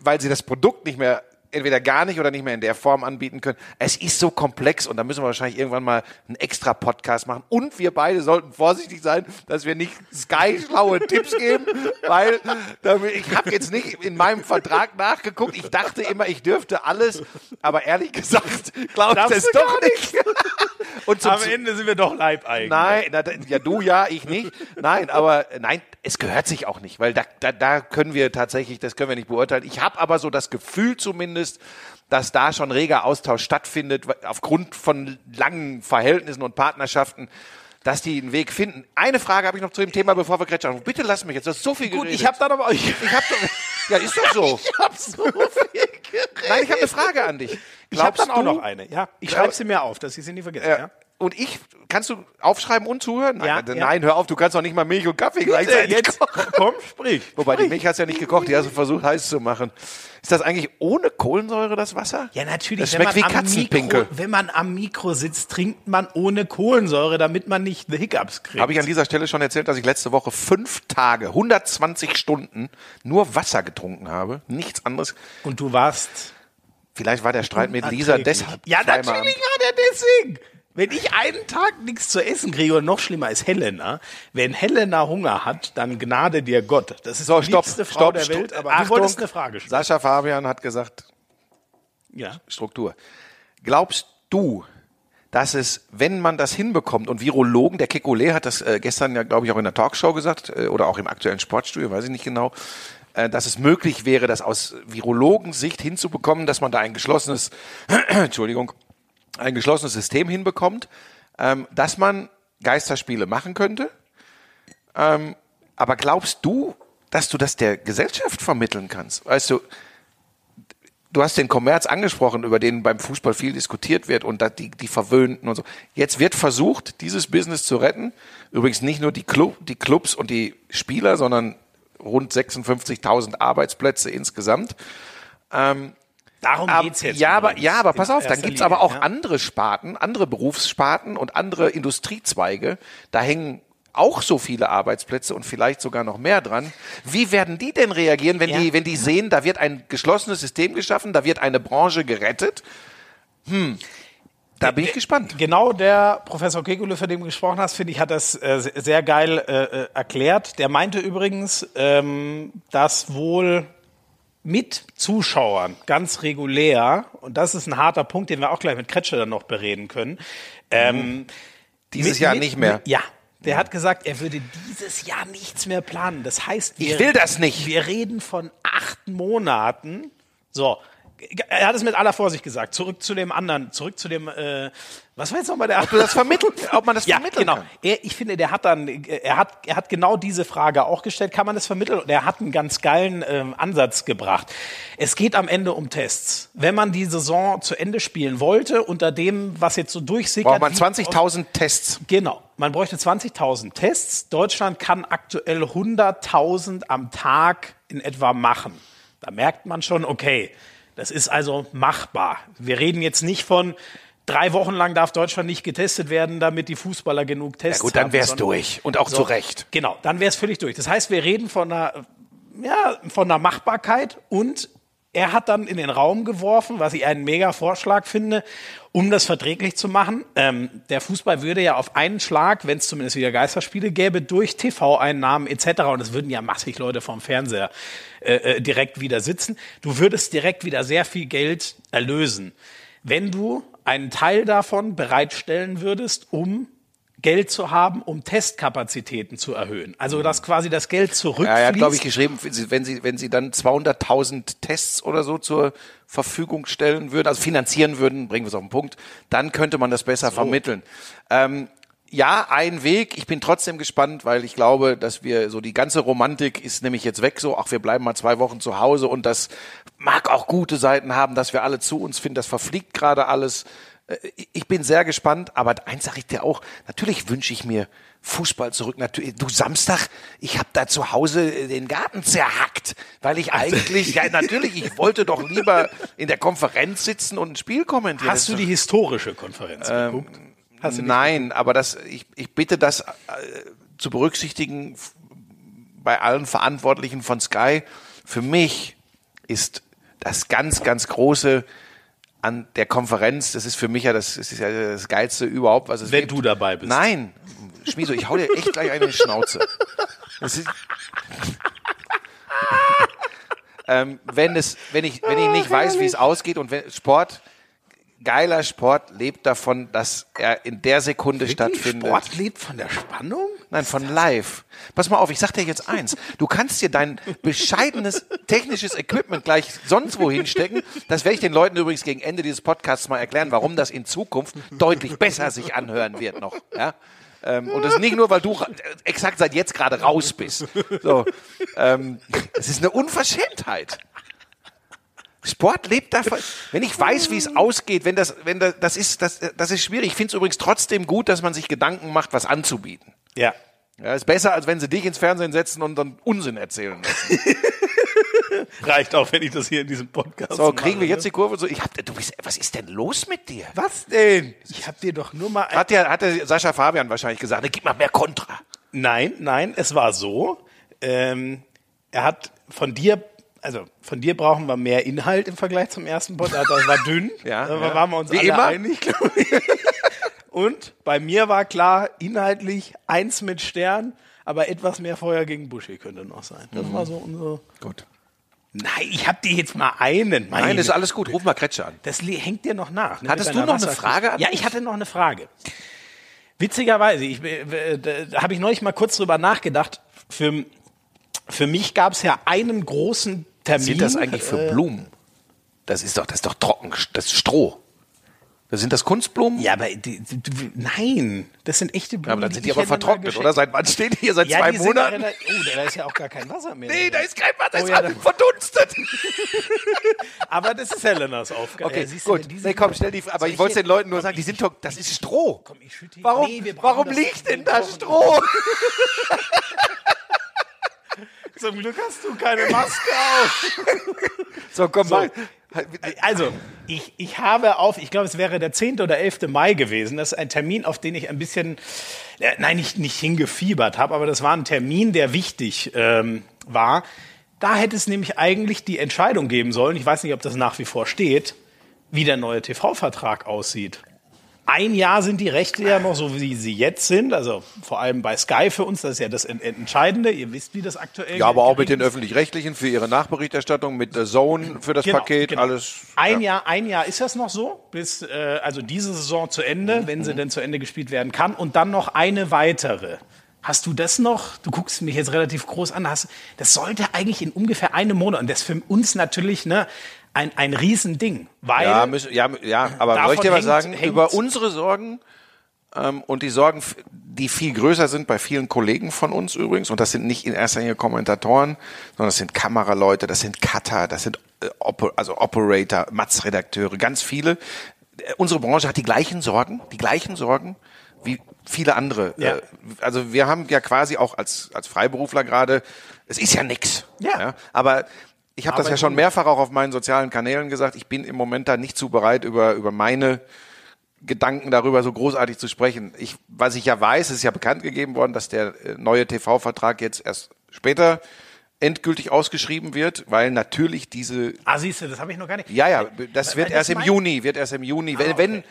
weil sie das Produkt nicht mehr entweder gar nicht oder nicht mehr in der Form anbieten können. Es ist so komplex und da müssen wir wahrscheinlich irgendwann mal einen extra Podcast machen. Und wir beide sollten vorsichtig sein, dass wir nicht Sky schlaue Tipps geben, weil ich habe jetzt nicht in meinem Vertrag nachgeguckt. Ich dachte immer, ich dürfte alles, aber ehrlich gesagt glaube ich das doch nicht. Und zum, Am Ende sind wir doch Leibeigene. Nein, na, da- ja du ja, ich nicht. Nein, aber nein, es gehört sich auch nicht, weil da, da, da können wir tatsächlich, das können wir nicht beurteilen. Ich habe aber so das Gefühl zumindest, dass da schon reger Austausch stattfindet, aufgrund von langen Verhältnissen und Partnerschaften, dass die einen Weg finden. Eine Frage habe ich noch zu dem Thema, bevor wir Gretchen anrufen. Bitte lass mich jetzt, das ist so viel Gut, geredet. ich habe dann aber ich, ich hab doch, ja, ist doch so. ich hab so viel. Nein, ich habe eine Frage an dich. Ich habe Glaubst dann auch du, noch eine. Ja, ich schreibe sie mir auf, dass ich sie nie vergesse. Ja. Ja. Und ich, kannst du aufschreiben und zuhören? Nein, Ja, nein, ja. nein, hör auf, du kannst doch nicht mal Milch und Kaffee gleichzeitig jetzt kochen. komm, sprich. Wobei, die Sprich. Milch hast du ja nicht gekocht, die hast du versucht heiß zu machen. Ist das eigentlich ohne Kohlensäure, das Wasser? Ja, natürlich. Das schmeckt wie Katzenpinkel. Mikro, wenn man am Mikro sitzt, trinkt man ohne Kohlensäure, damit man nicht the Hiccups kriegt. Habe ich an dieser Stelle schon erzählt, dass ich letzte Woche fünf Tage, 120 Stunden nur Wasser getrunken habe. Nichts anderes. Und du warst Vielleicht war der Streit mit Lisa deshalb. Ja, natürlich war der deswegen. Wenn ich einen Tag nichts zu essen kriege, und noch schlimmer ist Helena, wenn Helena Hunger hat, dann gnade dir Gott. Das ist So, die stopp, liebste Frau stopp, der stopp. Welt, aber Achtung, du wolltest eine Frage stellen. Sascha Fabian hat gesagt, Ja. Struktur. Glaubst du, dass es, wenn man das hinbekommt, und Virologen, der Kekulé hat das äh, gestern ja, glaube ich, auch in der Talkshow gesagt, äh, oder auch im aktuellen Sportstudio, weiß ich nicht genau, äh, dass es möglich wäre, das aus Virologensicht hinzubekommen, dass man da ein geschlossenes, Entschuldigung, ein geschlossenes System hinbekommt, ähm, dass man Geisterspiele machen könnte. Ähm, aber glaubst du, dass du das der Gesellschaft vermitteln kannst? Weißt du, du hast den Kommerz angesprochen, über den beim Fußball viel diskutiert wird und die, die Verwöhnten und so. Jetzt wird versucht, dieses Business zu retten. Übrigens nicht nur die, Club, die Clubs und die Spieler, sondern rund 56.000 Arbeitsplätze insgesamt. Darum Aber, geht's jetzt. ja, aber, ja, aber pass auf, dann gibt's Linie, aber auch ja. andere Sparten, andere Berufssparten und andere Industriezweige. Da hängen auch so viele Arbeitsplätze und vielleicht sogar noch mehr dran. Wie werden die denn reagieren, wenn Ja. die, wenn die sehen, da wird ein geschlossenes System geschaffen, da wird eine Branche gerettet? Hm, da bin ich gespannt. Genau der Professor Kekule, für den du gesprochen hast, finde ich, hat das äh, se- sehr geil äh, äh, erklärt. Der meinte übrigens, ähm, dass wohl mit Zuschauern ganz regulär, und das ist ein harter Punkt, den wir auch gleich mit Kretsche dann noch bereden können, ähm, Dieses Mit- Jahr nicht mehr. mit- Ja. Der hat gesagt, er würde dieses Jahr nichts mehr planen. Das heißt, wir, Ich will das nicht. Wir reden von acht Monaten. So. Er hat es mit aller Vorsicht gesagt. Zurück zu dem anderen, zurück zu dem, äh, was war jetzt nochmal der? Ob du das vermitteln, ob man das ja, vermitteln genau. kann. Er, ich finde, der hat dann, er hat, er hat genau diese Frage auch gestellt. Kann man das vermitteln? Und er hat einen ganz geilen ähm, Ansatz gebracht. Es geht am Ende um Tests. Wenn man die Saison zu Ende spielen wollte, unter dem, was jetzt so durchsickert, Braucht man wie aus- 20.000 Tests. Genau. Man bräuchte 20.000 Tests. Deutschland kann aktuell 100.000 am Tag in etwa machen. Da merkt man schon, okay, das ist also machbar. Wir reden jetzt nicht von drei Wochen lang darf Deutschland nicht getestet werden, damit die Fußballer genug Tests Ja gut, dann haben, wär's sondern- durch. Und auch zu Recht. Genau, dann wäre es völlig durch. Das heißt, wir reden von einer, ja, von einer Machbarkeit und er hat dann in den Raum geworfen, was ich einen mega Vorschlag finde, um das verträglich zu machen. Ähm, der Fußball würde ja auf einen Schlag, wenn es zumindest wieder Geisterspiele gäbe, durch TV-Einnahmen etc. und es würden ja massig Leute vom Fernseher äh, äh, direkt wieder sitzen. Du würdest direkt wieder sehr viel Geld erlösen, wenn du einen Teil davon bereitstellen würdest, um Geld zu haben, um Testkapazitäten zu erhöhen. Also dass quasi das Geld zurückfließt. Ja, er hat, glaube ich, geschrieben, wenn Sie, wenn Sie, dann 200.000 Tests oder so zur Verfügung stellen würden, also finanzieren würden, bringen wir es auf den Punkt, dann könnte man das besser vermitteln. Ähm, ja, ein Weg. Ich bin trotzdem gespannt, weil ich glaube, dass wir so die ganze Romantik ist nämlich jetzt weg. So, ach, wir bleiben mal zwei Wochen zu Hause und das mag auch gute Seiten haben, dass wir alle zu uns finden. Das verfliegt gerade alles. Äh, Ich bin sehr gespannt, aber eins sage ich dir auch, natürlich wünsche ich mir Fußball zurück. Natürlich, du Samstag, ich habe da zu Hause den Garten zerhackt, weil ich eigentlich, ja natürlich, ich wollte doch lieber in der Konferenz sitzen und ein Spiel kommentieren. Hast du die historische Konferenz geguckt? Du die- Nein, aber das, ich, ich bitte das äh, zu berücksichtigen bei allen Verantwortlichen von Sky. Für mich ist das ganz, ganz große an der Konferenz, das ist für mich ja das, das ist ja das Geilste überhaupt, was es Wenn gibt. du dabei bist. Nein, Schmieso, ich hau dir echt gleich eine in die Schnauze. Das ist, ähm, wenn es, wenn ich, wenn ich nicht weiß, wie es ausgeht und wenn Sport, geiler Sport lebt davon, dass er in der Sekunde stattfindet. Sport lebt von der Spannung? Nein, von live. Pass mal auf, ich sag dir jetzt eins. Du kannst dir dein bescheidenes technisches Equipment gleich sonst wohin stecken. Das werde ich den Leuten übrigens gegen Ende dieses Podcasts mal erklären, warum das in Zukunft deutlich besser sich anhören wird noch. Ja? Ähm, und das nicht nur, weil du ra- exakt seit jetzt gerade raus bist. So, ähm, es ist eine Unverschämtheit. Sport lebt davon. Wenn ich weiß, wie es ausgeht, wenn das, wenn das, das ist, das, das ist schwierig. Ich finde es übrigens trotzdem gut, dass man sich Gedanken macht, was anzubieten. Ja. Ja, ist besser, als wenn sie dich ins Fernsehen setzen und dann Unsinn erzählen. lassen. Reicht auch, wenn ich das hier in diesem Podcast So, kriegen wir mache, jetzt die Kurve so. Ich hab, du bist, was ist denn los mit dir? ne? Was denn? Ich hab dir doch nur mal Hat der, hat der Sascha Fabian wahrscheinlich gesagt, gib mal mehr Kontra. Nein, nein, es war so. Ähm, er hat von dir, also von dir brauchen wir mehr Inhalt im Vergleich zum ersten Podcast. Das war dünn. Ja, da ja. waren wir uns Wie alle immer. einig, glaube ich. Und bei mir war klar, inhaltlich eins mit Stern, aber etwas mehr Feuer gegen Buschi könnte noch sein. Das Mhm. war so unser. Gut. Nein, ich hab dir jetzt mal einen. Meine Nein, ist alles gut. Ruf mal Kretsche an. das hängt dir noch nach. Ne, Hattest du noch eine. Frage an Ja, ich hatte noch eine Frage. Witzigerweise, ich, äh, da, da habe ich neulich mal kurz drüber nachgedacht. Für, für mich gab es ja einen großen Termin. Sind das eigentlich für äh, Blumen? Das ist doch, das ist doch trocken, das ist Stroh. Das sind das Kunstblumen? Ja, aber die, die, die, nein, das sind echte Blumen. aber dann sind die aber vertrocknet, oder? Seit wann stehen die hier? Seit Ja, zwei Monaten? rela- Oh, da ist ja auch gar kein Wasser mehr. Nee, da ist kein Wasser, Oh ist ja, da- verdunstet. Aber das ist Helenas Aufgabe. Okay, Ja, siehst du, gut. diese- Nee, komm, stell die Frage. Aber Soll ich wollte den Leuten nur sagen, die sind doch, das ist Stroh. Komm, ich schütte hier- Warum, Nee, warum liegt denn da Stroh? Zum Glück hast du keine Maske auf. So, komm So. mal. Also, ich, ich habe auf, ich glaube, es wäre der 10. oder 11. Mai gewesen. Das ist ein Termin, auf den ich ein bisschen, äh, nein, nicht, nicht hingefiebert habe, aber das war ein Termin, der wichtig ähm, war. Da hätte es nämlich eigentlich die Entscheidung geben sollen, ich weiß nicht, ob das nach wie vor steht, wie der neue TV-Vertrag aussieht. Ein Jahr sind die Rechte ja noch so, wie sie jetzt sind. Also vor allem bei Sky für uns, das ist ja das Entscheidende. Ihr wisst, wie das aktuell Ja, aber auch mit den öffentlich-rechtlichen für ihre Nachberichterstattung, mit der Zone für das Genau, Paket, genau. alles. Ein ja. Jahr, ein Jahr ist das noch so, bis äh, also diese Saison zu Ende, wenn sie denn zu Ende gespielt werden kann, und dann noch eine weitere. Hast du das noch? Du guckst mich jetzt relativ groß an. Hast, das sollte eigentlich in ungefähr einem Monat und das ist für uns natürlich ne ein ein Riesending, weil Ja, müssen, ja, ja, aber soll ich dir was sagen? hängt- Über unsere Sorgen ähm, und die Sorgen, die viel größer sind bei vielen Kollegen von uns übrigens, und das sind nicht in erster Linie Kommentatoren, sondern das sind Kameraleute, das sind Cutter, das sind äh, Oper, also Operator, Matz-Redakteure, ganz viele. Äh, Unsere Branche hat die gleichen Sorgen, die gleichen Sorgen wie viele andere. Ja. Äh, Also wir haben ja quasi auch als, als Freiberufler gerade, es ist ja nix. Ja. Aber ich habe das ja schon mehrfach auch auf meinen sozialen Kanälen gesagt, ich bin im Moment da nicht zu bereit, über, über meine Gedanken darüber so großartig zu sprechen. Ich, was ich ja weiß, es ist ja bekannt gegeben worden, dass der äh, neue TV-Vertrag jetzt erst später endgültig ausgeschrieben wird, weil natürlich diese, Ah, siehst du, das habe ich noch gar nicht. ja, ja, das Weil- wird weil erst im Juni, wird erst im Juni, wenn, Ah, okay. wenn,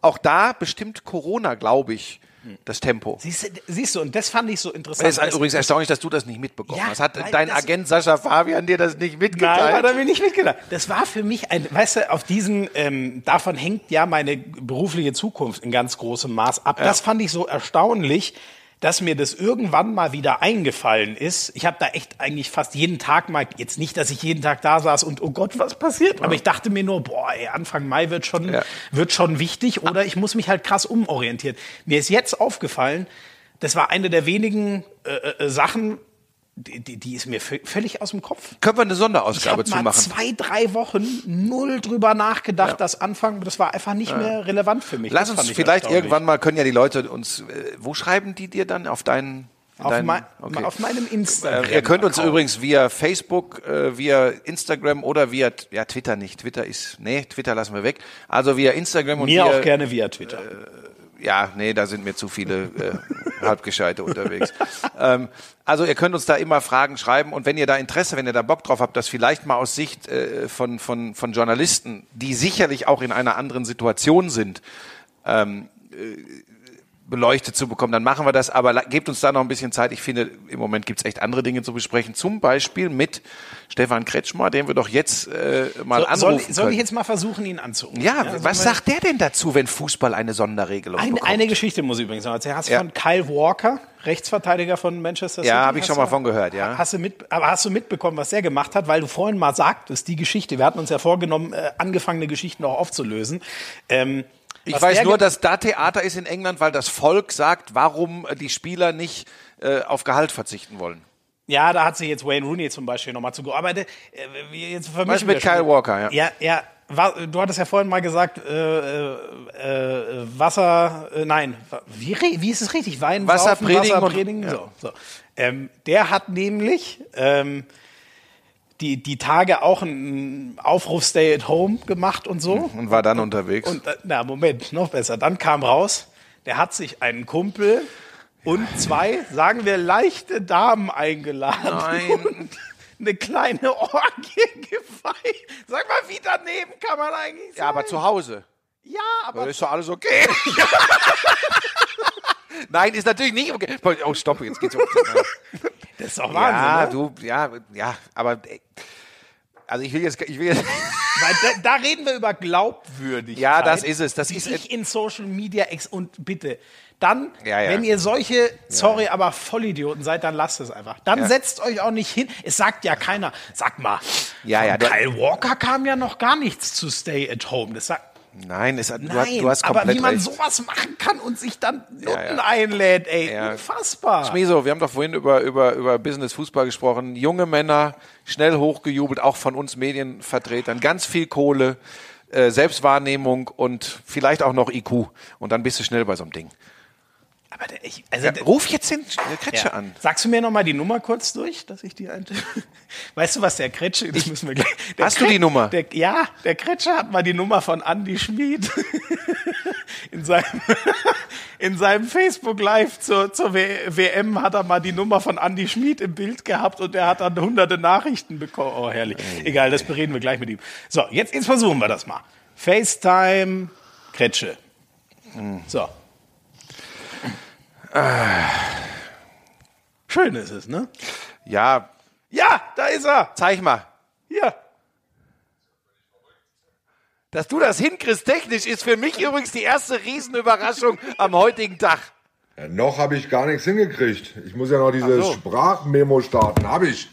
auch da bestimmt Corona, glaube ich, das Tempo. Siehst du, siehst du, und das fand ich so interessant. Es ist übrigens erstaunlich, dass du das nicht mitbekommen Ja, hast. Hat dein Agent Sascha Fabian dir das nicht mitgeteilt? Nein, hat er mir nicht mitgedacht. Das war für mich ein, weißt du, auf diesen, ähm, davon hängt ja meine berufliche Zukunft in ganz großem Maß ab. Das fand ich so erstaunlich, dass mir das irgendwann mal wieder eingefallen ist. Ich habe da echt eigentlich fast jeden Tag mal, jetzt nicht, dass ich jeden Tag da saß und oh Gott, was passiert, aber ich dachte mir nur, boah, ey, Anfang Mai wird schon, Ja. wird schon wichtig oder ich muss mich halt krass umorientieren. Mir ist jetzt aufgefallen, das war eine der wenigen äh, äh, Sachen, die, die, ist mir vö- völlig aus dem Kopf. Können wir eine Ich Sonderausgabe habe zu machen? zwei, drei Wochen null drüber nachgedacht, das Anfang, das war einfach nicht mehr relevant für mich. Lass Das uns ich vielleicht irgendwann mal, können ja die Leute uns, äh, wo schreiben die dir dann? Auf deinen, auf, deinen mein, okay. auf meinem Instagram. Äh, ihr könnt uns übrigens via Facebook, äh, via Instagram oder via, ja, Twitter nicht. Twitter ist, nee, Twitter lassen wir weg. Also via Instagram und mir via, auch gerne via Twitter. Ja, nee, da sind mir zu viele äh, Halbgescheite unterwegs. Ähm, also ihr könnt uns da immer Fragen schreiben und wenn ihr da Interesse, wenn ihr da Bock drauf habt, das vielleicht mal aus Sicht äh, von, von, von Journalisten, die sicherlich auch in einer anderen Situation sind, ähm, äh, beleuchtet zu bekommen, dann machen wir das. Aber gebt uns da noch ein bisschen Zeit. Ich finde, im Moment gibt's echt andere Dinge zu besprechen. Zum Beispiel mit Stefan Kretschmer, den wir doch jetzt äh, mal So, anrufen soll, soll ich jetzt mal versuchen, ihn anzurufen? ja, sollen was sagt der denn dazu, wenn Fußball eine Sonderregelung Eine, bekommt? eine Geschichte muss ich übrigens noch erzählen. Hast du Ja. von Kyle Walker, Rechtsverteidiger von Manchester City? Ja, hab ich schon mal von gehört, ja. Hast du mit, aber hast du mitbekommen, was der gemacht hat? Weil du vorhin mal sagtest, die Geschichte, wir hatten uns ja vorgenommen, äh, angefangene Geschichten auch aufzulösen. Ähm, Ich weiß nur, dass da Theater ist in England, weil das Volk sagt, warum äh, die Spieler nicht äh, auf Gehalt verzichten wollen. Ja, da hat sich jetzt Wayne Rooney zum Beispiel nochmal zugearbeitet. Äh, jetzt vermischen mit. Kyle Walker, ja. Ja, ja. Du hattest ja vorhin mal gesagt, äh, äh, äh, Wasser, äh, nein, wie, wie ist es richtig? Wein, Wasser saufen, predigen Wasser und- predigen, ja. so, so. Ähm, der hat nämlich ähm, die, die Tage auch einen Aufruf Stay at Home gemacht und so. Und war dann unterwegs. Und na, Moment, noch besser. Dann kam raus, der hat sich einen Kumpel und zwei, sagen wir, leichte Damen eingeladen. Nein. Und eine kleine Orgie gefeiert. Sag mal, wie daneben kann man eigentlich sein? ja, aber zu Hause. Ja, aber Da ist doch alles okay. Nein, ist natürlich nicht okay. Oh, stopp, jetzt geht's um. das ist doch Ja, Wahnsinn, ne? du, ja, ja, aber ey, also ich will jetzt, ich will jetzt, Weil da, da reden wir über Glaubwürdigkeit. Ja, das ist es. Das ist ich in Social Media ex und bitte. Dann, Ja, ja. wenn ihr solche, sorry, aber Vollidioten seid, dann lasst es einfach. Dann Ja. setzt euch auch nicht hin. Es sagt ja keiner. Sag mal, Ja, ja, Kyle Walker kam ja noch gar nichts zu Stay at Home. Das sagt, nein, es, hat- du, hast, nein, du hast aber komplett wie man recht. sowas machen kann und sich dann Nutten ja. einlädt, ey, Ja. unfassbar. Schmieso, wir haben doch vorhin über, über, über Business Fußball gesprochen. Junge Männer, schnell hochgejubelt, auch von uns Medienvertretern. Ganz viel Kohle, äh, Selbstwahrnehmung und vielleicht auch noch IQ. Und dann bist du schnell bei so einem Ding. Aber der, ich, also Ja, der, ruf jetzt den äh, Kretsche Ja. an. Sagst du mir noch mal die Nummer kurz durch, dass ich die ein Weißt du, was der Kretsche, das müssen wir gleich. Hast du die Nummer? Der, ja, der Kretsche hat mal die Nummer von Andy Schmid in seinem, in seinem Facebook Live zur, zur WM hat er mal die Nummer von Andy Schmid im Bild gehabt und er hat dann hunderte Nachrichten bekommen. Oh, herrlich. Egal, das bereden wir gleich mit ihm. So, jetzt, jetzt versuchen wir das mal. FaceTime Kretsche. So. Schön ist es, ne? Ja, Ja, da ist er. zeig mal. Hier. Dass du das hinkriegst technisch, ist für mich übrigens die erste Riesenüberraschung am heutigen Tag. Ja, noch habe ich gar nichts hingekriegt. Ich muss ja noch diese Ach so. Sprachmemo starten. Habe ich.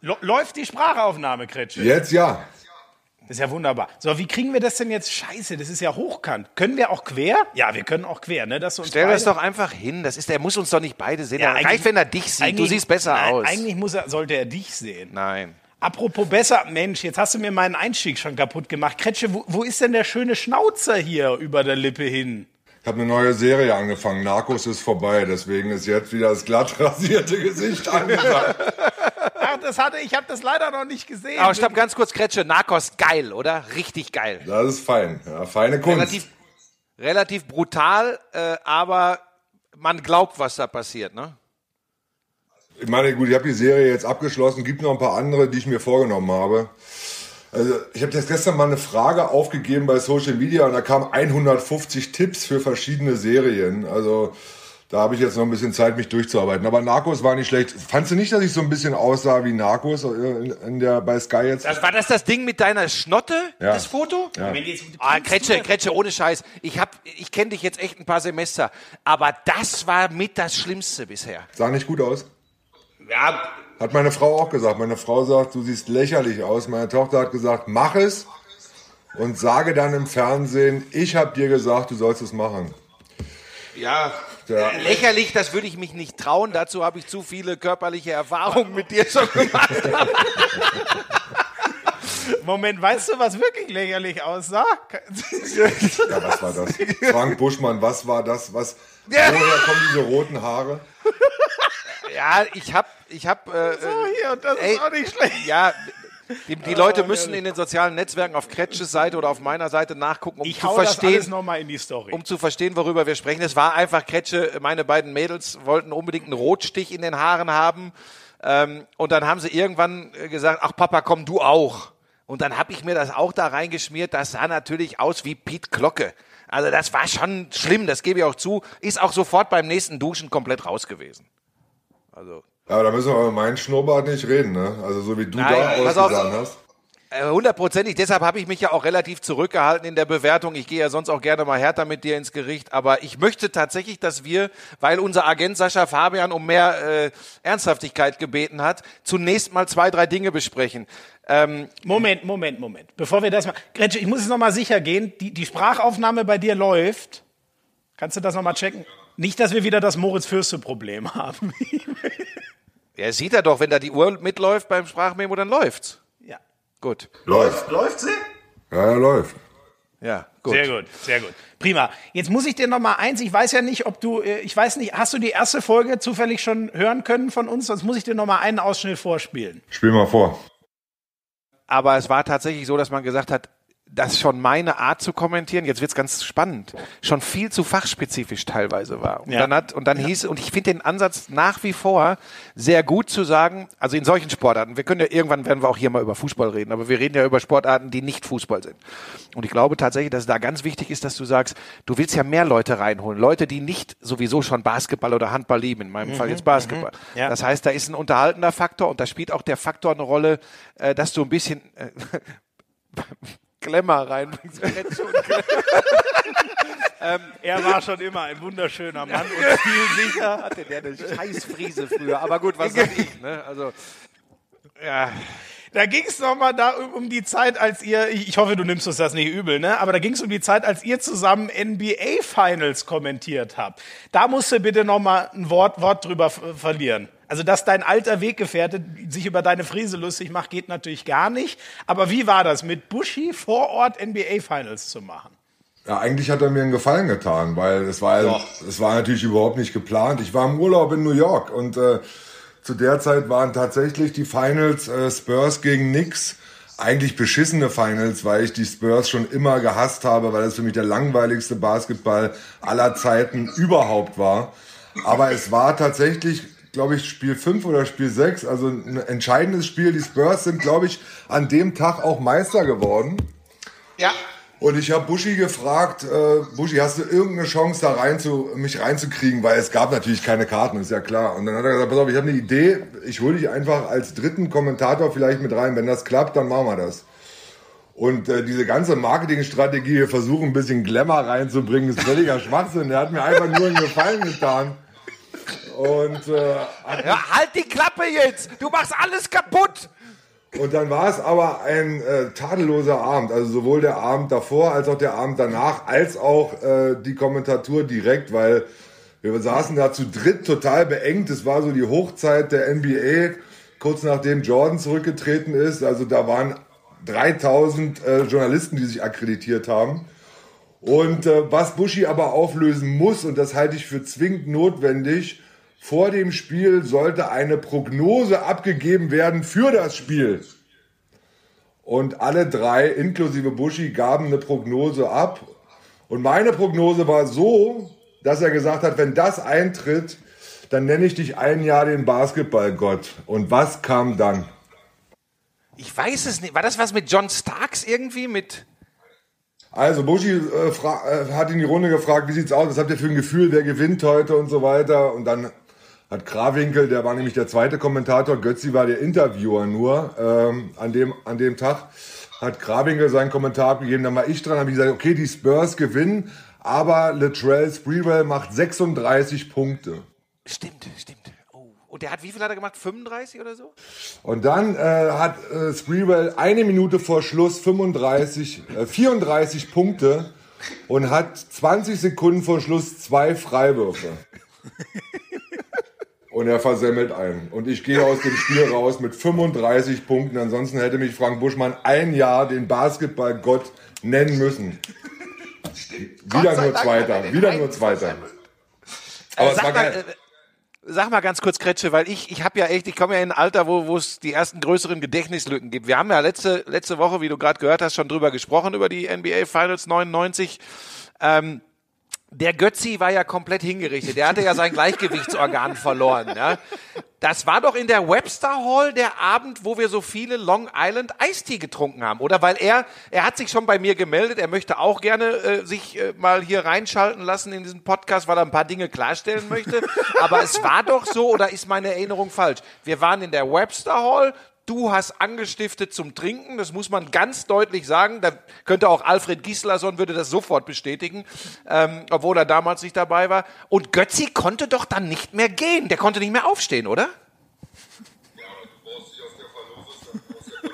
Läuft die Sprachaufnahme, Kretsche? Jetzt ja. Das ist ja wunderbar. So, wie kriegen wir das denn jetzt? Scheiße, das ist ja hochkant. Können wir auch quer? Ja, wir können auch quer, ne? Dass uns Stell das beide- doch einfach hin. Das ist, der muss uns doch nicht beide sehen. Ja, Reicht, eigentlich- wenn er dich sieht. Du siehst besser Nein, aus. Eigentlich muss er, sollte er dich sehen. Nein. Apropos besser, Mensch, jetzt hast du mir meinen Einstieg schon kaputt gemacht. Kretsche, wo, wo ist denn der schöne Schnauzer hier über der Lippe hin? Ich habe eine neue Serie angefangen. Narcos ist vorbei. Deswegen ist jetzt wieder das glatt rasierte Gesicht angesagt. Ach, das hatte ich, habe das leider noch nicht gesehen. Aber stopp, ganz kurz, Kretsche. Narcos, geil, oder? Richtig geil. Das ist fein. Ja, feine Kunst. Relativ, relativ brutal, äh, aber man glaubt, was da passiert, ne? Ich meine, gut, ich habe die Serie jetzt abgeschlossen. Gibt noch ein paar andere, die ich mir vorgenommen habe. Also, ich habe jetzt gestern mal eine Frage aufgegeben bei Social Media und da kamen 150 Tipps für verschiedene Serien. Also, da habe ich jetzt noch ein bisschen Zeit, mich durchzuarbeiten. Aber Narcos war nicht schlecht. Fandst du nicht, dass ich so ein bisschen aussah wie Narcos in, in der, bei Sky jetzt? Das, war das das Ding mit deiner Schnotte, Ja. das Foto? Ja. Wenn jetzt- Ah, Kretsche, Kretsche, ohne Scheiß. Ich, hab, ich kenne dich jetzt echt ein paar Semester, aber das war mit das Schlimmste bisher. Sah nicht gut aus. Ja, Hat meine Frau auch gesagt. Meine Frau sagt, du siehst lächerlich aus. Meine Tochter hat gesagt, mach es und sage dann im Fernsehen, ich habe dir gesagt, du sollst es machen. Ja. Ja. Lächerlich, das würde ich mich nicht trauen. Dazu habe ich zu viele körperliche Erfahrungen mit dir schon gemacht. Moment, weißt du, was wirklich lächerlich aussah? Ja, was war das? Frank Buschmann, was war das? Was? Woher kommen diese roten Haare? Ja, ich habe, ich habe. Äh, So, hier, und das Ey. ist auch nicht schlecht. ja, die, die Leute müssen in den sozialen Netzwerken auf Kretsches Seite oder auf meiner Seite nachgucken, um Ich zu hau das alles verstehen, nochmal in die Story. um zu verstehen, worüber wir sprechen. Es war einfach Kretsche, meine beiden Mädels wollten unbedingt einen Rotstich in den Haaren haben. Ähm, und dann haben sie irgendwann äh, gesagt, ach Papa, komm du auch. Und dann habe ich mir das auch da reingeschmiert. Das sah natürlich aus wie Piet Glocke. Also das war schon schlimm, das gebe ich auch zu. Ist auch sofort beim nächsten Duschen komplett raus gewesen. Also Ja, da müssen wir über meinen Schnurrbart nicht reden, ne? Also so wie du Nein, da ausgesehen hast. Äh, Hundertprozentig. Deshalb habe ich mich ja auch relativ zurückgehalten in der Bewertung. Ich gehe ja sonst auch gerne mal härter mit dir ins Gericht. Aber ich möchte tatsächlich, dass wir, weil unser Agent Sascha Fabian um mehr äh, Ernsthaftigkeit gebeten hat, zunächst mal zwei, drei Dinge besprechen. Ähm, Moment, Moment, Moment. Bevor wir das mal. Gretsche, ich muss jetzt nochmal sicher gehen. Die, die Sprachaufnahme bei dir läuft. Kannst du das nochmal checken? Nicht, dass wir wieder das Moritz-Fürste-Problem haben. ja, sieht er doch, wenn da die Uhr mitläuft beim Sprachmemo, dann läuft's. ja. Gut. Läuft. Läuft sie? Ja, ja, läuft. Ja, gut. Sehr gut, sehr gut. Prima. Jetzt muss ich dir noch mal eins, ich weiß ja nicht, ob du, äh, ich weiß nicht, hast du die erste Folge zufällig schon hören können von uns? Sonst muss ich dir noch mal einen Ausschnitt vorspielen. Spiel mal vor. aber es war tatsächlich so, dass man gesagt hat, dass schon meine Art zu kommentieren, jetzt wird's ganz spannend, schon viel zu fachspezifisch teilweise war. Und Ja. dann hat, und dann hieß, und ich finde den Ansatz nach wie vor sehr gut zu sagen, also in solchen Sportarten, wir können ja irgendwann werden wir auch hier mal über Fußball reden, aber wir reden ja über Sportarten, die nicht Fußball sind. Und ich glaube tatsächlich, dass es da ganz wichtig ist, dass du sagst, du willst ja mehr Leute reinholen, Leute, die nicht sowieso schon Basketball oder Handball lieben, in meinem Fall jetzt Basketball. Ja. Das heißt, da ist ein unterhaltender Faktor und da spielt auch der Faktor eine Rolle, äh, dass du ein bisschen äh, Glamour reinbringst. Er war schon immer ein wunderschöner Mann und spielsicher. Hatte der eine Scheißfriese früher. Aber gut, was sag ich? Ne? Also, ja. Da ging es noch mal da um, die Zeit, als ihr, ich hoffe, du nimmst uns das nicht übel, ne? Aber da ging es um die Zeit, als ihr zusammen NBA Finals kommentiert habt. Da musst du bitte noch mal ein Wort, Wort drüber verlieren. Also, dass dein alter Weggefährte sich über deine Frise lustig macht, geht natürlich gar nicht. Aber wie war das, mit Buschi vor Ort NBA Finals zu machen? Ja, eigentlich hat er mir einen Gefallen getan, weil es war, es war natürlich überhaupt nicht geplant. Ich war im Urlaub in New York und äh, zu der Zeit waren tatsächlich die Finals äh, Spurs gegen Knicks eigentlich beschissene Finals, weil ich die Spurs schon immer gehasst habe, weil es für mich der langweiligste Basketball aller Zeiten überhaupt war. Aber es war tatsächlich, glaube ich, Spiel 5 oder Spiel 6, also ein entscheidendes Spiel. Die Spurs sind, glaube ich, an dem Tag auch Meister geworden. Ja. Und ich habe Buschi gefragt, äh, Buschi, hast du irgendeine Chance, da rein zu, mich reinzukriegen? Weil es gab natürlich keine Karten, ist ja klar. Und dann hat er gesagt, pass auf, ich habe eine Idee, ich hole dich einfach als dritten Kommentator vielleicht mit rein. Wenn das klappt, dann machen wir das. Und äh, diese ganze Marketingstrategie, wir versuchen ein bisschen Glamour reinzubringen, ist völliger Schwachsinn. Der hat mir einfach nur einen Gefallen getan. Und äh, ja, halt die Klappe jetzt! Du machst alles kaputt! Und dann war es aber ein äh, tadelloser Abend. Also sowohl der Abend davor als auch der Abend danach, als auch äh, die Kommentatur direkt, weil wir saßen da zu dritt total beengt. Es war so die Hochzeit der NBA, kurz nachdem Jordan zurückgetreten ist. Also da waren 3000 äh, Journalisten, die sich akkreditiert haben. Und äh, was Buschi aber auflösen muss, und das halte ich für zwingend notwendig, vor dem Spiel sollte eine Prognose abgegeben werden für das Spiel. Und alle drei, inklusive Buschi, gaben eine Prognose ab. Und meine Prognose war so, dass er gesagt hat, wenn das eintritt, dann nenne ich dich ein Jahr den Basketballgott. Und was kam dann? Ich weiß es nicht. War das was mit John Starks irgendwie? Mit also Buschi äh, äh, hat in die Runde gefragt, wie sieht's aus? Was habt ihr für ein Gefühl? Wer gewinnt heute und so weiter? Und dann hat Krawinkel, der war nämlich der zweite Kommentator, Götzi war der Interviewer nur ähm, an, dem, an dem Tag, hat Krawinkel seinen Kommentar abgegeben, dann war ich dran, habe ich gesagt, okay, die Spurs gewinnen, aber Latrell Sprewell macht 36 Punkte. Stimmt, stimmt. Oh. Und der hat, wie viel hat er gemacht? 35 oder so? Und dann äh, hat äh, Sprewell eine Minute vor Schluss 35, äh, 34 Punkte und hat 20 Sekunden vor Schluss zwei Freiwürfe. und er versemmelt einen. Und ich gehe aus dem Spiel raus mit 35 Punkten. Ansonsten hätte mich Frank Buschmann ein Jahr den Basketballgott nennen müssen. Wieder nur Zweiter, wieder nur Zweiter. Aber sag, mal, äh, sag mal ganz kurz, Kretsche, weil ich, ich habe ja echt, ich komme ja in ein Alter, wo wo es die ersten größeren Gedächtnislücken gibt. Wir haben ja letzte, letzte Woche, wie du gerade gehört hast, schon drüber gesprochen, über die NBA Finals 99. Ähm, der Götzi war ja komplett hingerichtet. Der hatte ja sein Gleichgewichtsorgan verloren. Ja. Das war doch in der Webster Hall der Abend, wo wir so viele Long Island Eistee getrunken haben, oder? Weil er, er hat sich schon bei mir gemeldet. Er möchte auch gerne äh, sich äh, mal hier reinschalten lassen in diesen Podcast, weil er ein paar Dinge klarstellen möchte. Aber es war doch so, oder ist meine Erinnerung falsch? Wir waren in der Webster Hall du hast angestiftet zum Trinken, das muss man ganz deutlich sagen. Da könnte auch Alfred Gislason würde das sofort bestätigen, ähm, obwohl er damals nicht dabei war. Und Götzi konnte doch dann nicht mehr gehen, der konnte nicht mehr aufstehen, oder? Ja, du brauchst dich aus der Verlust, der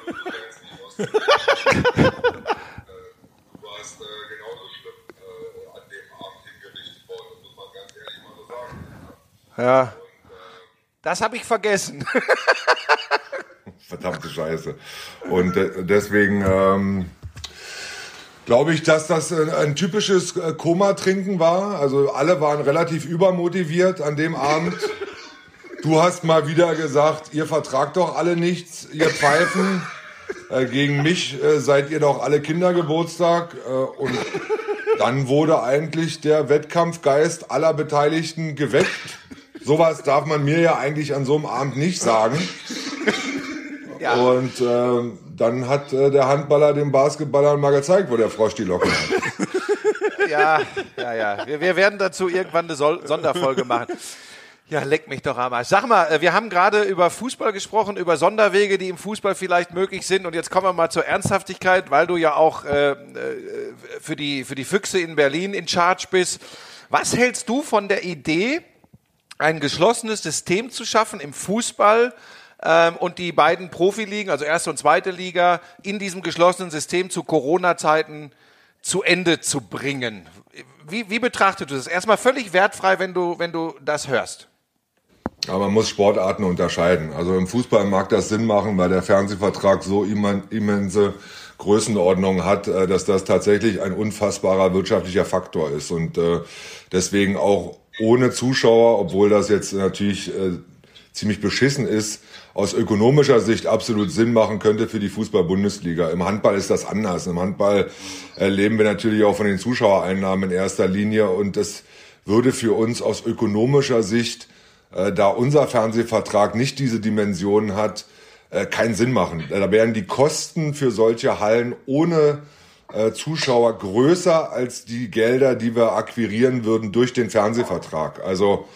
Verlust nicht. Du warst genauso schlimm an dem Abend hingerichtet worden, das muss man ganz ehrlich mal so sagen. Ja. Das habe ich vergessen. verdammte Scheiße. Und äh, deswegen ähm, glaube ich, dass das ein typisches äh, Koma-Trinken war. Also alle waren relativ übermotiviert an dem Abend. Du hast mal wieder gesagt, ihr vertragt doch alle nichts, ihr Pfeifen. Äh, gegen mich äh, seid ihr doch alle Kindergeburtstag. Äh, und dann wurde eigentlich der Wettkampfgeist aller Beteiligten geweckt. Sowas darf man mir ja eigentlich an so einem Abend nicht sagen. Ja. Und äh, dann hat äh, der Handballer dem Basketballer mal gezeigt, wo der Frosch die Locken hat. ja, ja, ja. Wir, wir werden dazu irgendwann eine Sol Sonderfolge machen. Ja, leck mich doch einmal. Sag mal, äh, wir haben gerade über Fußball gesprochen, über Sonderwege, die im Fußball vielleicht möglich sind. Und jetzt kommen wir mal zur Ernsthaftigkeit, weil du ja auch äh, äh, für, die, für die Füchse in Berlin in Charge bist. Was hältst du von der Idee, ein geschlossenes System zu schaffen im Fußball, ähm, und die beiden Profiligen, also erste und zweite Liga, in diesem geschlossenen System zu Corona-Zeiten zu Ende zu bringen. Wie, wie betrachtest du das? Erstmal völlig wertfrei, wenn du, wenn du das hörst. Aber man muss Sportarten unterscheiden. Also im Fußball mag das Sinn machen, weil der Fernsehvertrag so immense Größenordnung hat, äh, dass das tatsächlich ein unfassbarer wirtschaftlicher Faktor ist. Und äh, deswegen auch ohne Zuschauer, obwohl das jetzt natürlich äh, ziemlich beschissen ist, aus ökonomischer Sicht absolut Sinn machen könnte für die Fußball-Bundesliga. Im Handball ist das anders. Im Handball erleben wir natürlich auch von den Zuschauereinnahmen in erster Linie und das würde für uns aus ökonomischer Sicht, äh, da unser Fernsehvertrag nicht diese Dimensionen hat, äh, keinen Sinn machen. Da wären die Kosten für solche Hallen ohne äh, Zuschauer größer als die Gelder, die wir akquirieren würden durch den Fernsehvertrag. Also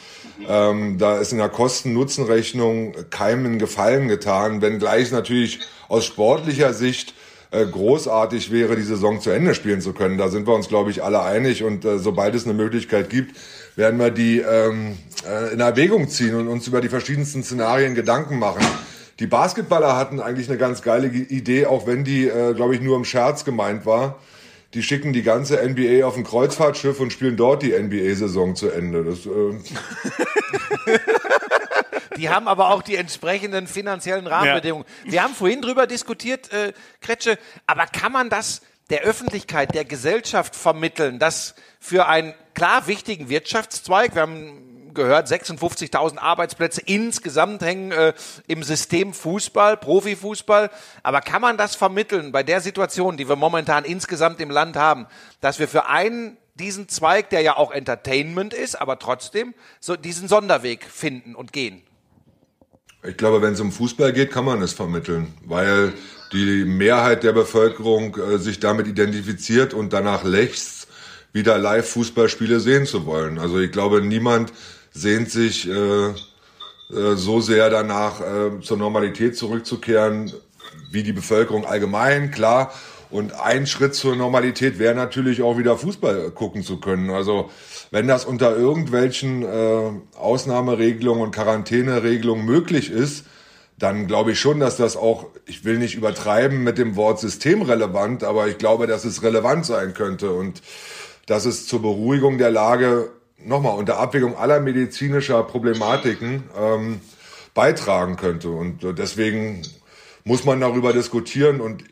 ähm, da ist in der Kosten-Nutzen-Rechnung keinem Gefallen getan, wenngleich natürlich aus sportlicher Sicht äh, großartig wäre, die Saison zu Ende spielen zu können. Da sind wir uns, glaube ich, alle einig. Und äh, sobald es eine Möglichkeit gibt, werden wir die ähm, äh, in Erwägung ziehen und uns über die verschiedensten Szenarien Gedanken machen. Die Basketballer hatten eigentlich eine ganz geile Idee, auch wenn die, äh, glaube ich, nur im Scherz gemeint war. Die schicken die ganze NBA auf ein Kreuzfahrtschiff und spielen dort die NBA-Saison zu Ende. Das, äh Die haben aber auch die entsprechenden finanziellen Rahmenbedingungen. Ja. Wir haben vorhin drüber diskutiert, äh, Kretsche, aber kann man das der Öffentlichkeit, der Gesellschaft vermitteln, dass für einen klar wichtigen Wirtschaftszweig, wir haben gehört, 56.000 Arbeitsplätze insgesamt hängen äh, im System Fußball, Profifußball. Aber kann man das vermitteln bei der Situation, die wir momentan insgesamt im Land haben, dass wir für einen diesen Zweig, der ja auch Entertainment ist, aber trotzdem so diesen Sonderweg finden und gehen? Ich glaube, wenn es um Fußball geht, kann man es vermitteln, weil die Mehrheit der Bevölkerung äh, sich damit identifiziert und danach lächst, wieder Live-Fußballspiele sehen zu wollen. Also ich glaube, niemand sehnt sich äh, äh, so sehr danach, äh, zur Normalität zurückzukehren, wie die Bevölkerung allgemein, klar. Und ein Schritt zur Normalität wäre natürlich auch wieder Fußball gucken zu können. Also wenn das unter irgendwelchen äh, Ausnahmeregelungen und Quarantäneregelungen möglich ist, dann glaube ich schon, dass das auch, ich will nicht übertreiben mit dem Wort systemrelevant, aber ich glaube, dass es relevant sein könnte und dass es zur Beruhigung der Lage nochmal unter Abwägung aller medizinischer Problematiken ähm, beitragen könnte. Und deswegen muss man darüber diskutieren und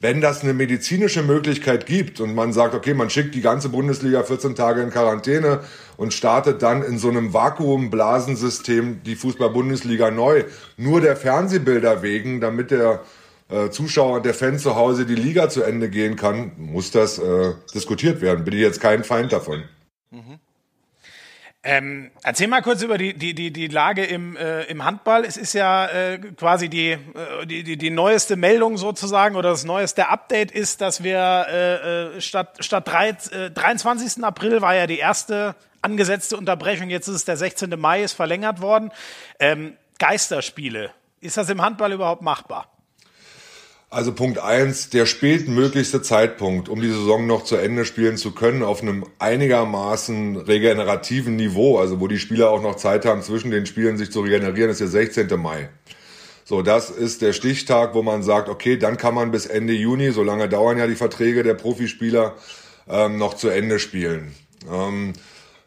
wenn das eine medizinische Möglichkeit gibt und man sagt, okay, man schickt die ganze Bundesliga 14 Tage in Quarantäne und startet dann in so einem Vakuumblasensystem die Fußball-Bundesliga neu, nur der Fernsehbilder wegen, damit der äh, Zuschauer und der Fan zu Hause die Liga zu Ende gehen kann, muss das äh, diskutiert werden. Bin ich jetzt kein Feind davon. Mhm. Ähm, erzähl mal kurz über die, die, die, die Lage im, äh, im Handball. Es ist ja äh, quasi die, äh, die, die, die neueste Meldung sozusagen oder das neueste Update ist, dass wir äh, äh statt, statt drei, äh, 23. April war ja die erste angesetzte Unterbrechung, jetzt ist es der 16. Mai, ist verlängert worden. Ähm, Geisterspiele, ist das im Handball überhaupt machbar? Also Punkt eins, der spätmöglichste Zeitpunkt, um die Saison noch zu Ende spielen zu können, auf einem einigermaßen regenerativen Niveau, also wo die Spieler auch noch Zeit haben, zwischen den Spielen sich zu regenerieren, ist der 16. Mai. So, das ist der Stichtag, wo man sagt, okay, dann kann man bis Ende Juni, so lange dauern ja die Verträge der Profispieler, ähm, noch zu Ende spielen. Ähm,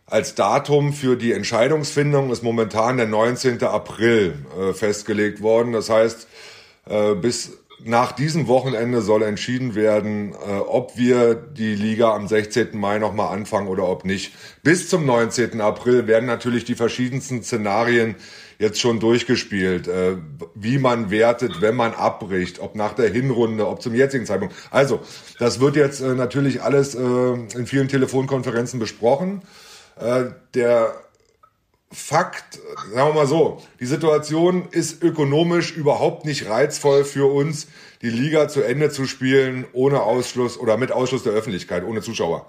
als Datum für die Entscheidungsfindung ist momentan der 19. April äh, festgelegt worden. Das heißt, äh, bis nach diesem Wochenende soll entschieden werden, äh, ob wir die Liga am 16. Mai nochmal anfangen oder ob nicht. Bis zum 19. April werden natürlich die verschiedensten Szenarien jetzt schon durchgespielt, äh, wie man wertet, wenn man abbricht, ob nach der Hinrunde, ob zum jetzigen Zeitpunkt. Also, das wird jetzt äh, natürlich alles äh, in vielen Telefonkonferenzen besprochen. Äh, der Fakt, sagen wir mal so, die Situation ist ökonomisch überhaupt nicht reizvoll für uns, die Liga zu Ende zu spielen, ohne Ausschluss oder mit Ausschluss der Öffentlichkeit, ohne Zuschauer.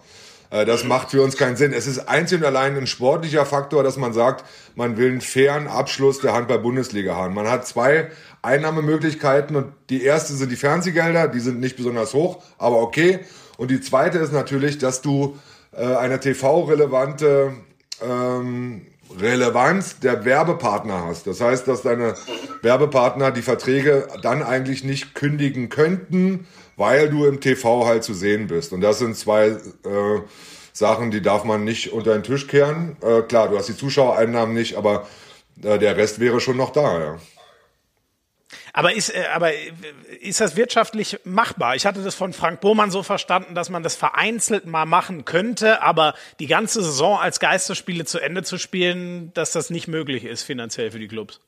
Äh, das macht für uns keinen Sinn. Es ist einzig und allein ein sportlicher Faktor, dass man sagt, man will einen fairen Abschluss der Handball-Bundesliga haben. Man hat zwei Einnahmemöglichkeiten und die erste sind die Fernsehgelder, die sind nicht besonders hoch, aber okay. Und die zweite ist natürlich, dass du äh, eine TV-relevante ähm, Relevanz der Werbepartner hast. Das heißt, dass deine Werbepartner die Verträge dann eigentlich nicht kündigen könnten, weil du im TV halt zu sehen bist. Und das sind zwei äh, Sachen, die darf man nicht unter den Tisch kehren. Äh, klar, du hast die Zuschauereinnahmen nicht, aber äh, der Rest wäre schon noch da. Ja. Aber ist, äh, aber äh, ist das wirtschaftlich machbar? Ich hatte das von Frank Bohmann so verstanden, dass man das vereinzelt mal machen könnte, aber die ganze Saison als Geisterspiele zu Ende zu spielen, dass das nicht möglich ist finanziell für die Clubs.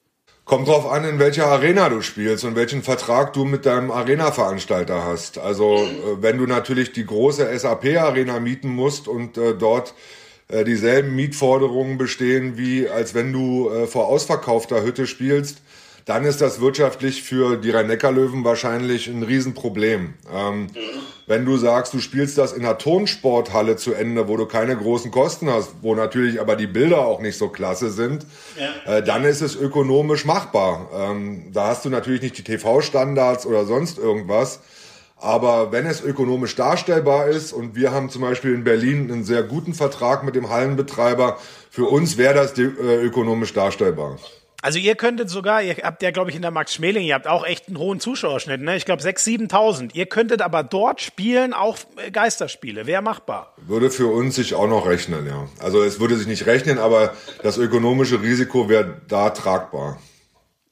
Kommt drauf an, in welcher Arena du spielst und welchen Vertrag du mit deinem Arena-Veranstalter hast. Also äh, wenn du natürlich die große SAP-Arena mieten musst und äh, dort dieselben Mietforderungen bestehen, wie als wenn du äh, vor ausverkaufter Hütte spielst, dann ist das wirtschaftlich für die Rhein-Neckar-Löwen wahrscheinlich ein Riesenproblem. Ähm, Wenn du sagst, du spielst das in einer Tonsporthalle zu Ende, wo du keine großen Kosten hast, wo natürlich aber die Bilder auch nicht so klasse sind, ja. äh, dann ist es ökonomisch machbar. Ähm, da hast du natürlich nicht die TV-Standards oder sonst irgendwas. Aber wenn es ökonomisch darstellbar ist und wir haben zum Beispiel in Berlin einen sehr guten Vertrag mit dem Hallenbetreiber, für uns wäre das äh, ökonomisch darstellbar. Also ihr könntet sogar, ihr habt ja, glaube ich, in der Max Schmeling, ihr habt auch echt einen hohen Zuschauerschnitt, ne? Ich glaube 6.000, 7.000. Ihr könntet aber dort spielen, auch äh, Geisterspiele. Wäre machbar. Würde für uns sich auch noch rechnen, ja. Also es würde sich nicht rechnen, aber das ökonomische Risiko wäre da tragbar.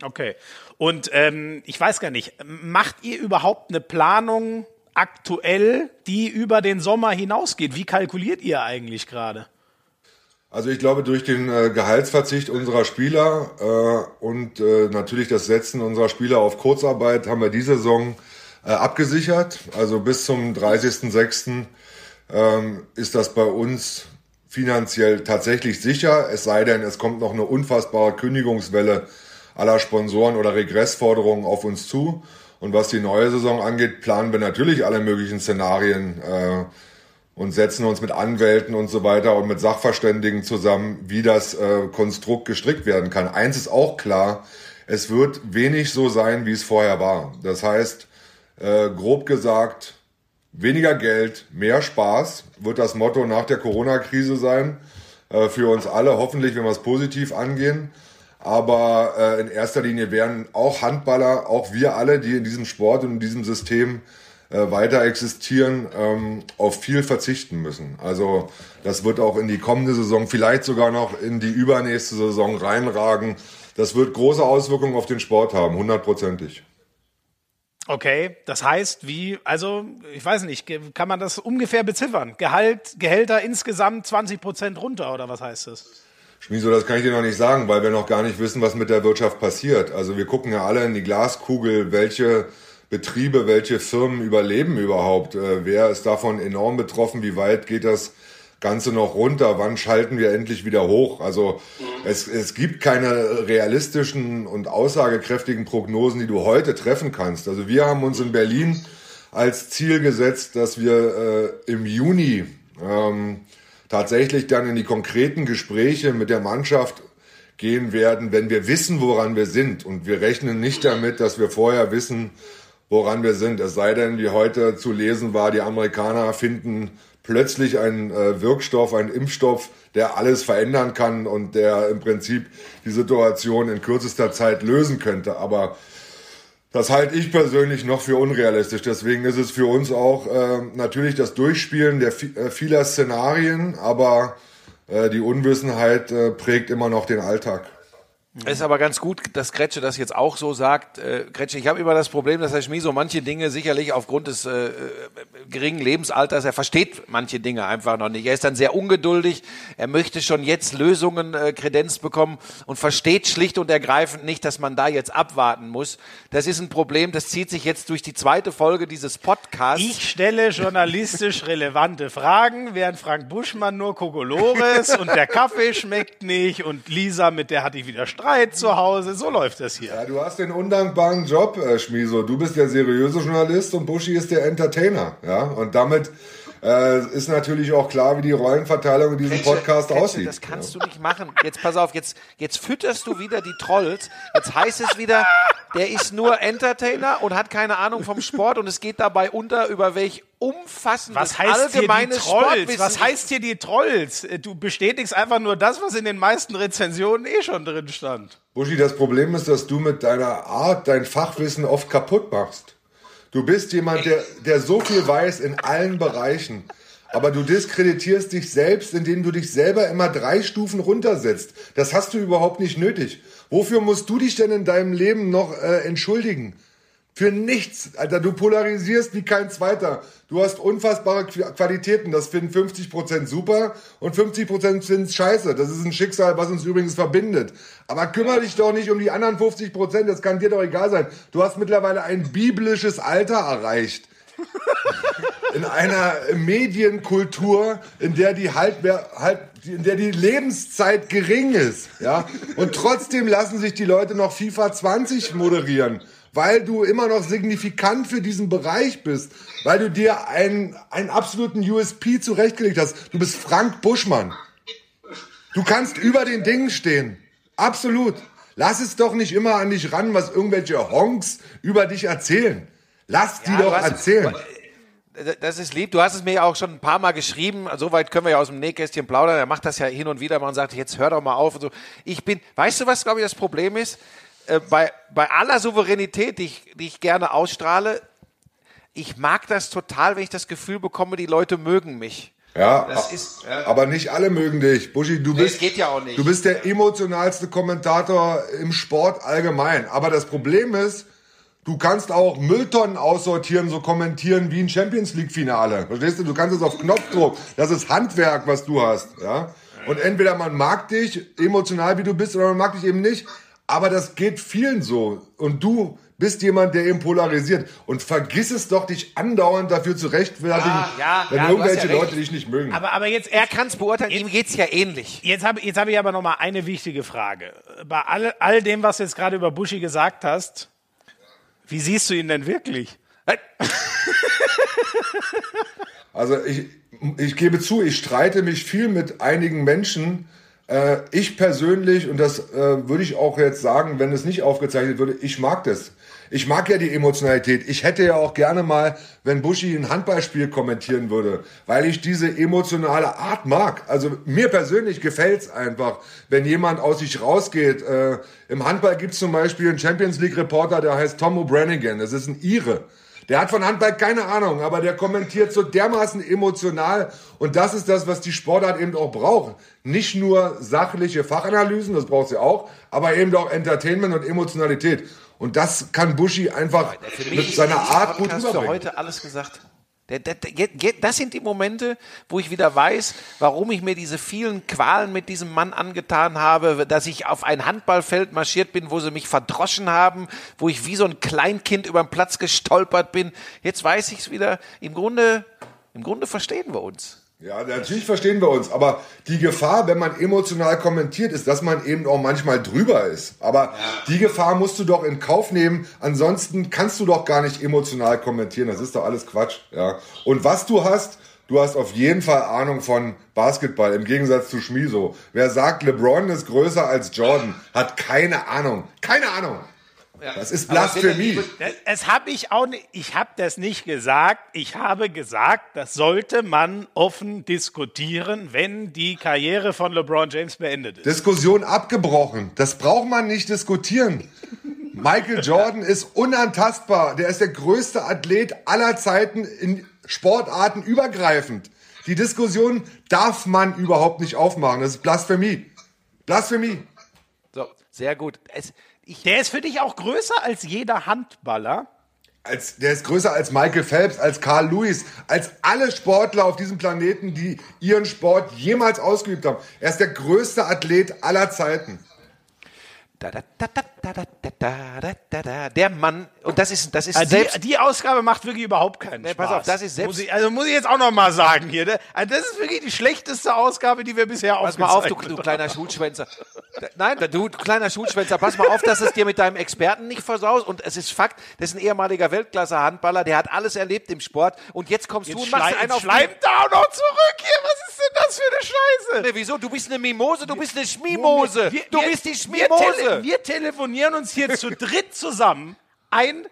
Okay. Und ähm, ich weiß gar nicht, macht ihr überhaupt eine Planung aktuell, die über den Sommer hinausgeht? Wie kalkuliert ihr eigentlich gerade? Also ich glaube, durch den äh, Gehaltsverzicht unserer Spieler äh, und äh, natürlich das Setzen unserer Spieler auf Kurzarbeit haben wir diese Saison äh, abgesichert. Also bis zum 30.06. Ähm, ist das bei uns finanziell tatsächlich sicher. Es sei denn, es kommt noch eine unfassbare Kündigungswelle aller Sponsoren oder Regressforderungen auf uns zu. Und was die neue Saison angeht, planen wir natürlich alle möglichen Szenarien. Äh, und setzen uns mit Anwälten und so weiter und mit Sachverständigen zusammen, wie das äh, Konstrukt gestrickt werden kann. Eins ist auch klar, es wird wenig so sein, wie es vorher war. Das heißt, äh, grob gesagt, weniger Geld, mehr Spaß wird das Motto nach der Corona-Krise sein. Äh, für uns alle, hoffentlich, wenn wir es positiv angehen. Aber äh, in erster Linie werden auch Handballer, auch wir alle, die in diesem Sport und in diesem System äh, weiter existieren, ähm, auf viel verzichten müssen. Also das wird auch in die kommende Saison, vielleicht sogar noch in die übernächste Saison reinragen. Das wird große Auswirkungen auf den Sport haben, hundertprozentig. Okay, das heißt, wie, also ich weiß nicht, kann man das ungefähr beziffern? Gehalt, Gehälter insgesamt 20 Prozent runter oder was heißt das? Schmieso, das kann ich dir noch nicht sagen, weil wir noch gar nicht wissen, was mit der Wirtschaft passiert. Also wir gucken ja alle in die Glaskugel, welche Betriebe, welche Firmen überleben überhaupt? Äh, wer ist davon enorm betroffen? Wie weit geht das Ganze noch runter? Wann schalten wir endlich wieder hoch? Also es, es gibt keine realistischen und aussagekräftigen Prognosen, die du heute treffen kannst. Also wir haben uns in Berlin als Ziel gesetzt, dass wir äh, im Juni ähm, tatsächlich dann in die konkreten Gespräche mit der Mannschaft gehen werden, wenn wir wissen, woran wir sind. Und wir rechnen nicht damit, dass wir vorher wissen, woran wir sind. Es sei denn, wie heute zu lesen war, die Amerikaner finden plötzlich einen äh, Wirkstoff, einen Impfstoff, der alles verändern kann und der im Prinzip die Situation in kürzester Zeit lösen könnte. Aber das halte ich persönlich noch für unrealistisch. Deswegen ist es für uns auch äh, natürlich das Durchspielen der äh, vieler Szenarien, aber äh, die Unwissenheit äh, prägt immer noch den Alltag. Es ist aber ganz gut, dass Kretsche das jetzt auch so sagt. Äh, Kretsche, ich habe immer das Problem, dass Herr Schmieso manche Dinge sicherlich aufgrund des äh, äh, geringen Lebensalters, er versteht manche Dinge einfach noch nicht. Er ist dann sehr ungeduldig, er möchte schon jetzt Lösungen äh, kredenzt bekommen und versteht schlicht und ergreifend nicht, dass man da jetzt abwarten muss. Das ist ein Problem, das zieht sich jetzt durch die zweite Folge dieses Podcasts. Ich stelle journalistisch relevante Fragen, während Frank Buschmann nur Kokolores und der Kaffee schmeckt nicht und Lisa, mit der hatte ich wieder Streit Streit zu Hause. So läuft das hier. Ja, du hast den undankbaren Job, äh, Schmieso. Du bist der seriöse Journalist und Buschi ist der Entertainer. Ja, und damit äh, ist natürlich auch klar, wie die Rollenverteilung in diesem Kretche, Podcast Kretche, aussieht. Das kannst ja. du nicht machen. Jetzt pass auf, jetzt, jetzt fütterst du wieder die Trolls. Jetzt heißt es wieder, der ist nur Entertainer und hat keine Ahnung vom Sport und es geht dabei unter, über welch umfassendes was heißt allgemeines Trolls? Was heißt hier die Trolls? Du bestätigst einfach nur das, was in den meisten Rezensionen eh schon drin stand. Buschi, das Problem ist, dass du mit deiner Art dein Fachwissen oft kaputt machst. Du bist jemand, der, der so viel weiß in allen Bereichen. Aber du diskreditierst dich selbst, indem du dich selber immer drei Stufen runtersetzt. Das hast du überhaupt nicht nötig. Wofür musst du dich denn in deinem Leben noch äh, entschuldigen? Für nichts. Alter, du polarisierst wie kein zweiter. Du hast unfassbare Qualitäten. Das finden 50% super und 50% finden scheiße. Das ist ein Schicksal, was uns übrigens verbindet. Aber kümmere dich doch nicht um die anderen 50%. Das kann dir doch egal sein. Du hast mittlerweile ein biblisches Alter erreicht. in einer Medienkultur, in der die Halbwehr, halb, in der die Lebenszeit gering ist, ja. Und trotzdem lassen sich die Leute noch FIFA 20 moderieren. Weil du immer noch signifikant für diesen Bereich bist, weil du dir einen, einen absoluten USP zurechtgelegt hast. Du bist Frank Buschmann. Du kannst über den Dingen stehen. Absolut. Lass es doch nicht immer an dich ran, was irgendwelche Honks über dich erzählen. Lass die Ja, doch erzählen. Das ist lieb. Du hast es mir ja auch schon ein paar Mal geschrieben. Soweit können wir ja aus dem Nähkästchen plaudern. Er macht das ja hin und wieder mal und sagt, jetzt hör doch mal auf und so. Ich bin, weißt du, was glaube ich das Problem ist? Äh, bei, bei aller Souveränität, die ich, die ich gerne ausstrahle, ich mag das total, wenn ich das Gefühl bekomme, die Leute mögen mich. Ja, ist, ja. aber nicht alle mögen dich. Buschi, du Nee, bist, ja auch nicht. du bist der emotionalste Kommentator im Sport allgemein. Aber das Problem ist, du kannst auch Mülltonnen aussortieren, so kommentieren wie ein Champions League Finale. Verstehst du? Du kannst es auf Knopfdruck. Das ist Handwerk, was du hast, ja? Und entweder man mag dich emotional, wie du bist, oder man mag dich eben nicht. Aber das geht vielen so. Und du bist jemand, der eben polarisiert. Und vergiss es doch, dich andauernd dafür zu rechtfertigen, Ja, ja, wenn ja, irgendwelche ja. Leute dich nicht mögen. Aber, aber jetzt, Er kann es beurteilen, ihm geht's ja ähnlich. Jetzt habe jetzt hab ich aber noch mal eine wichtige Frage. Bei all, all dem, was du jetzt gerade über Buschi gesagt hast, wie siehst du ihn denn wirklich? Also ich, ich gebe zu, ich streite mich viel mit einigen Menschen. Äh, ich persönlich, und das äh, würde ich auch jetzt sagen, wenn es nicht aufgezeichnet würde, ich mag das. Ich mag ja die Emotionalität. Ich hätte ja auch gerne mal, wenn Buschi ein Handballspiel kommentieren würde, weil ich diese emotionale Art mag. Also mir persönlich gefällt's einfach, wenn jemand aus sich rausgeht. Äh, Im Handball gibt's zum Beispiel einen Champions League Reporter, der heißt Tom O'Branigan. Das ist ein Ire. Der hat von Handball keine Ahnung, aber der kommentiert so dermaßen emotional. Und das ist das, was die Sportart eben auch braucht. Nicht nur sachliche Fachanalysen, das braucht sie auch, aber eben auch Entertainment und Emotionalität. Und das kann Buschi einfach mit seiner Art gut rüberbringen. heute alles gesagt. Das sind die Momente, wo ich wieder weiß, warum ich mir diese vielen Qualen mit diesem Mann angetan habe, dass ich auf ein Handballfeld marschiert bin, wo sie mich verdroschen haben, wo ich wie so ein Kleinkind über den Platz gestolpert bin. Jetzt weiß ich es wieder. Im Grunde, im Grunde verstehen wir uns. Ja, natürlich verstehen wir uns, aber die Gefahr, wenn man emotional kommentiert, ist, dass man eben auch manchmal drüber ist. Aber die Gefahr musst du doch in Kauf nehmen, ansonsten kannst du doch gar nicht emotional kommentieren, das ist doch alles Quatsch. Ja. Und was du hast, du hast auf jeden Fall Ahnung von Basketball, im Gegensatz zu Schmiso. Wer sagt, LeBron ist größer als Jordan, hat keine Ahnung. Keine Ahnung. Das ist Blasphemie. Das, das habe ich auch nicht, ich habe das nicht gesagt. Ich habe gesagt, das sollte man offen diskutieren, wenn die Karriere von LeBron James beendet ist. Diskussion abgebrochen. Das braucht man nicht diskutieren. Michael Jordan ist unantastbar. Der ist der größte Athlet aller Zeiten in Sportarten übergreifend. Die Diskussion darf man überhaupt nicht aufmachen. Das ist Blasphemie. Blasphemie. So, sehr gut. Es, ich der ist für dich auch größer als jeder Handballer. Als, der ist größer als Michael Phelps, als Carl Lewis, als alle Sportler auf diesem Planeten, die ihren Sport jemals ausgeübt haben. Er ist der größte Athlet aller Zeiten. Der Mann, und das ist, das ist also selbst, die, die, Ausgabe macht wirklich überhaupt keinen Spaß. Pass auf, das ist selbst. Muss ich, also muss ich jetzt auch noch mal sagen hier, ne? also das ist wirklich die schlechteste Ausgabe, die wir bisher Pass haben. Pass mal auf, du, du kleiner Schulschwänzer. Nein, du kleiner Schulschwänzer, pass mal auf, dass es dir mit deinem Experten nicht versaust. Und es ist Fakt, das ist ein ehemaliger Weltklasse-Handballer, der hat alles erlebt im Sport. Und jetzt kommst du Jetzt, und machst einen auf schleimt da auch noch zurück hier. Was ist denn das für eine Scheiße? Nee, wieso? Du bist eine Mimose, du bist eine Schmimose. Wir- du wir- bist die Wir, tele Schmimose. wir telefonieren uns hier zu dritt zusammen. Ein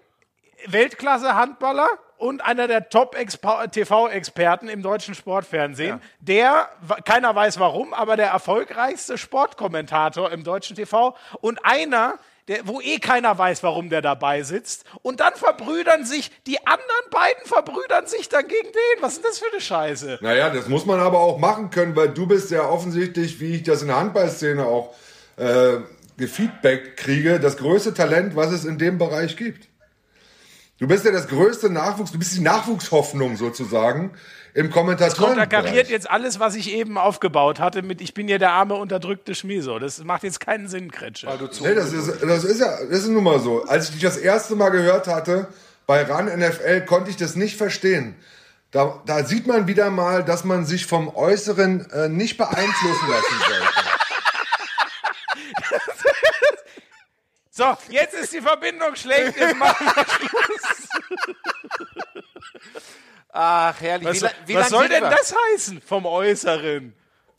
Weltklasse-Handballer und einer der Top-TV-Experten im deutschen Sportfernsehen, der, wa- keiner weiß warum, aber der erfolgreichste Sportkommentator im deutschen TV und einer, der, wo eh keiner weiß, warum der dabei sitzt. Und dann verbrüdern sich, die anderen beiden verbrüdern sich dann gegen den. Was ist das für eine Scheiße? Naja, das muss man aber auch machen können, weil du bist ja offensichtlich, wie ich das in der Handballszene auch äh, gefeedback kriege, das größte Talent, was es in dem Bereich gibt. Du bist ja das größte Nachwuchs, du bist die Nachwuchshoffnung sozusagen im Kommentatoren. konterkariert jetzt alles, was ich eben aufgebaut hatte, mit ich bin ja der arme, unterdrückte Schmieso. Das macht jetzt keinen Sinn, Kretsche. Nee, das ist, das ist ja, das ist nun mal so. Als ich dich das erste Mal gehört hatte bei RAN NFL, konnte ich das nicht verstehen. Da, da sieht man wieder mal, dass man sich vom Äußeren äh, nicht beeinflussen lassen sollte. So, jetzt ist die Verbindung schlecht. Jetzt machen wir Schluss. Ach, herrlich. Was, wie, wie was soll denn wir? das heißen vom Äußeren?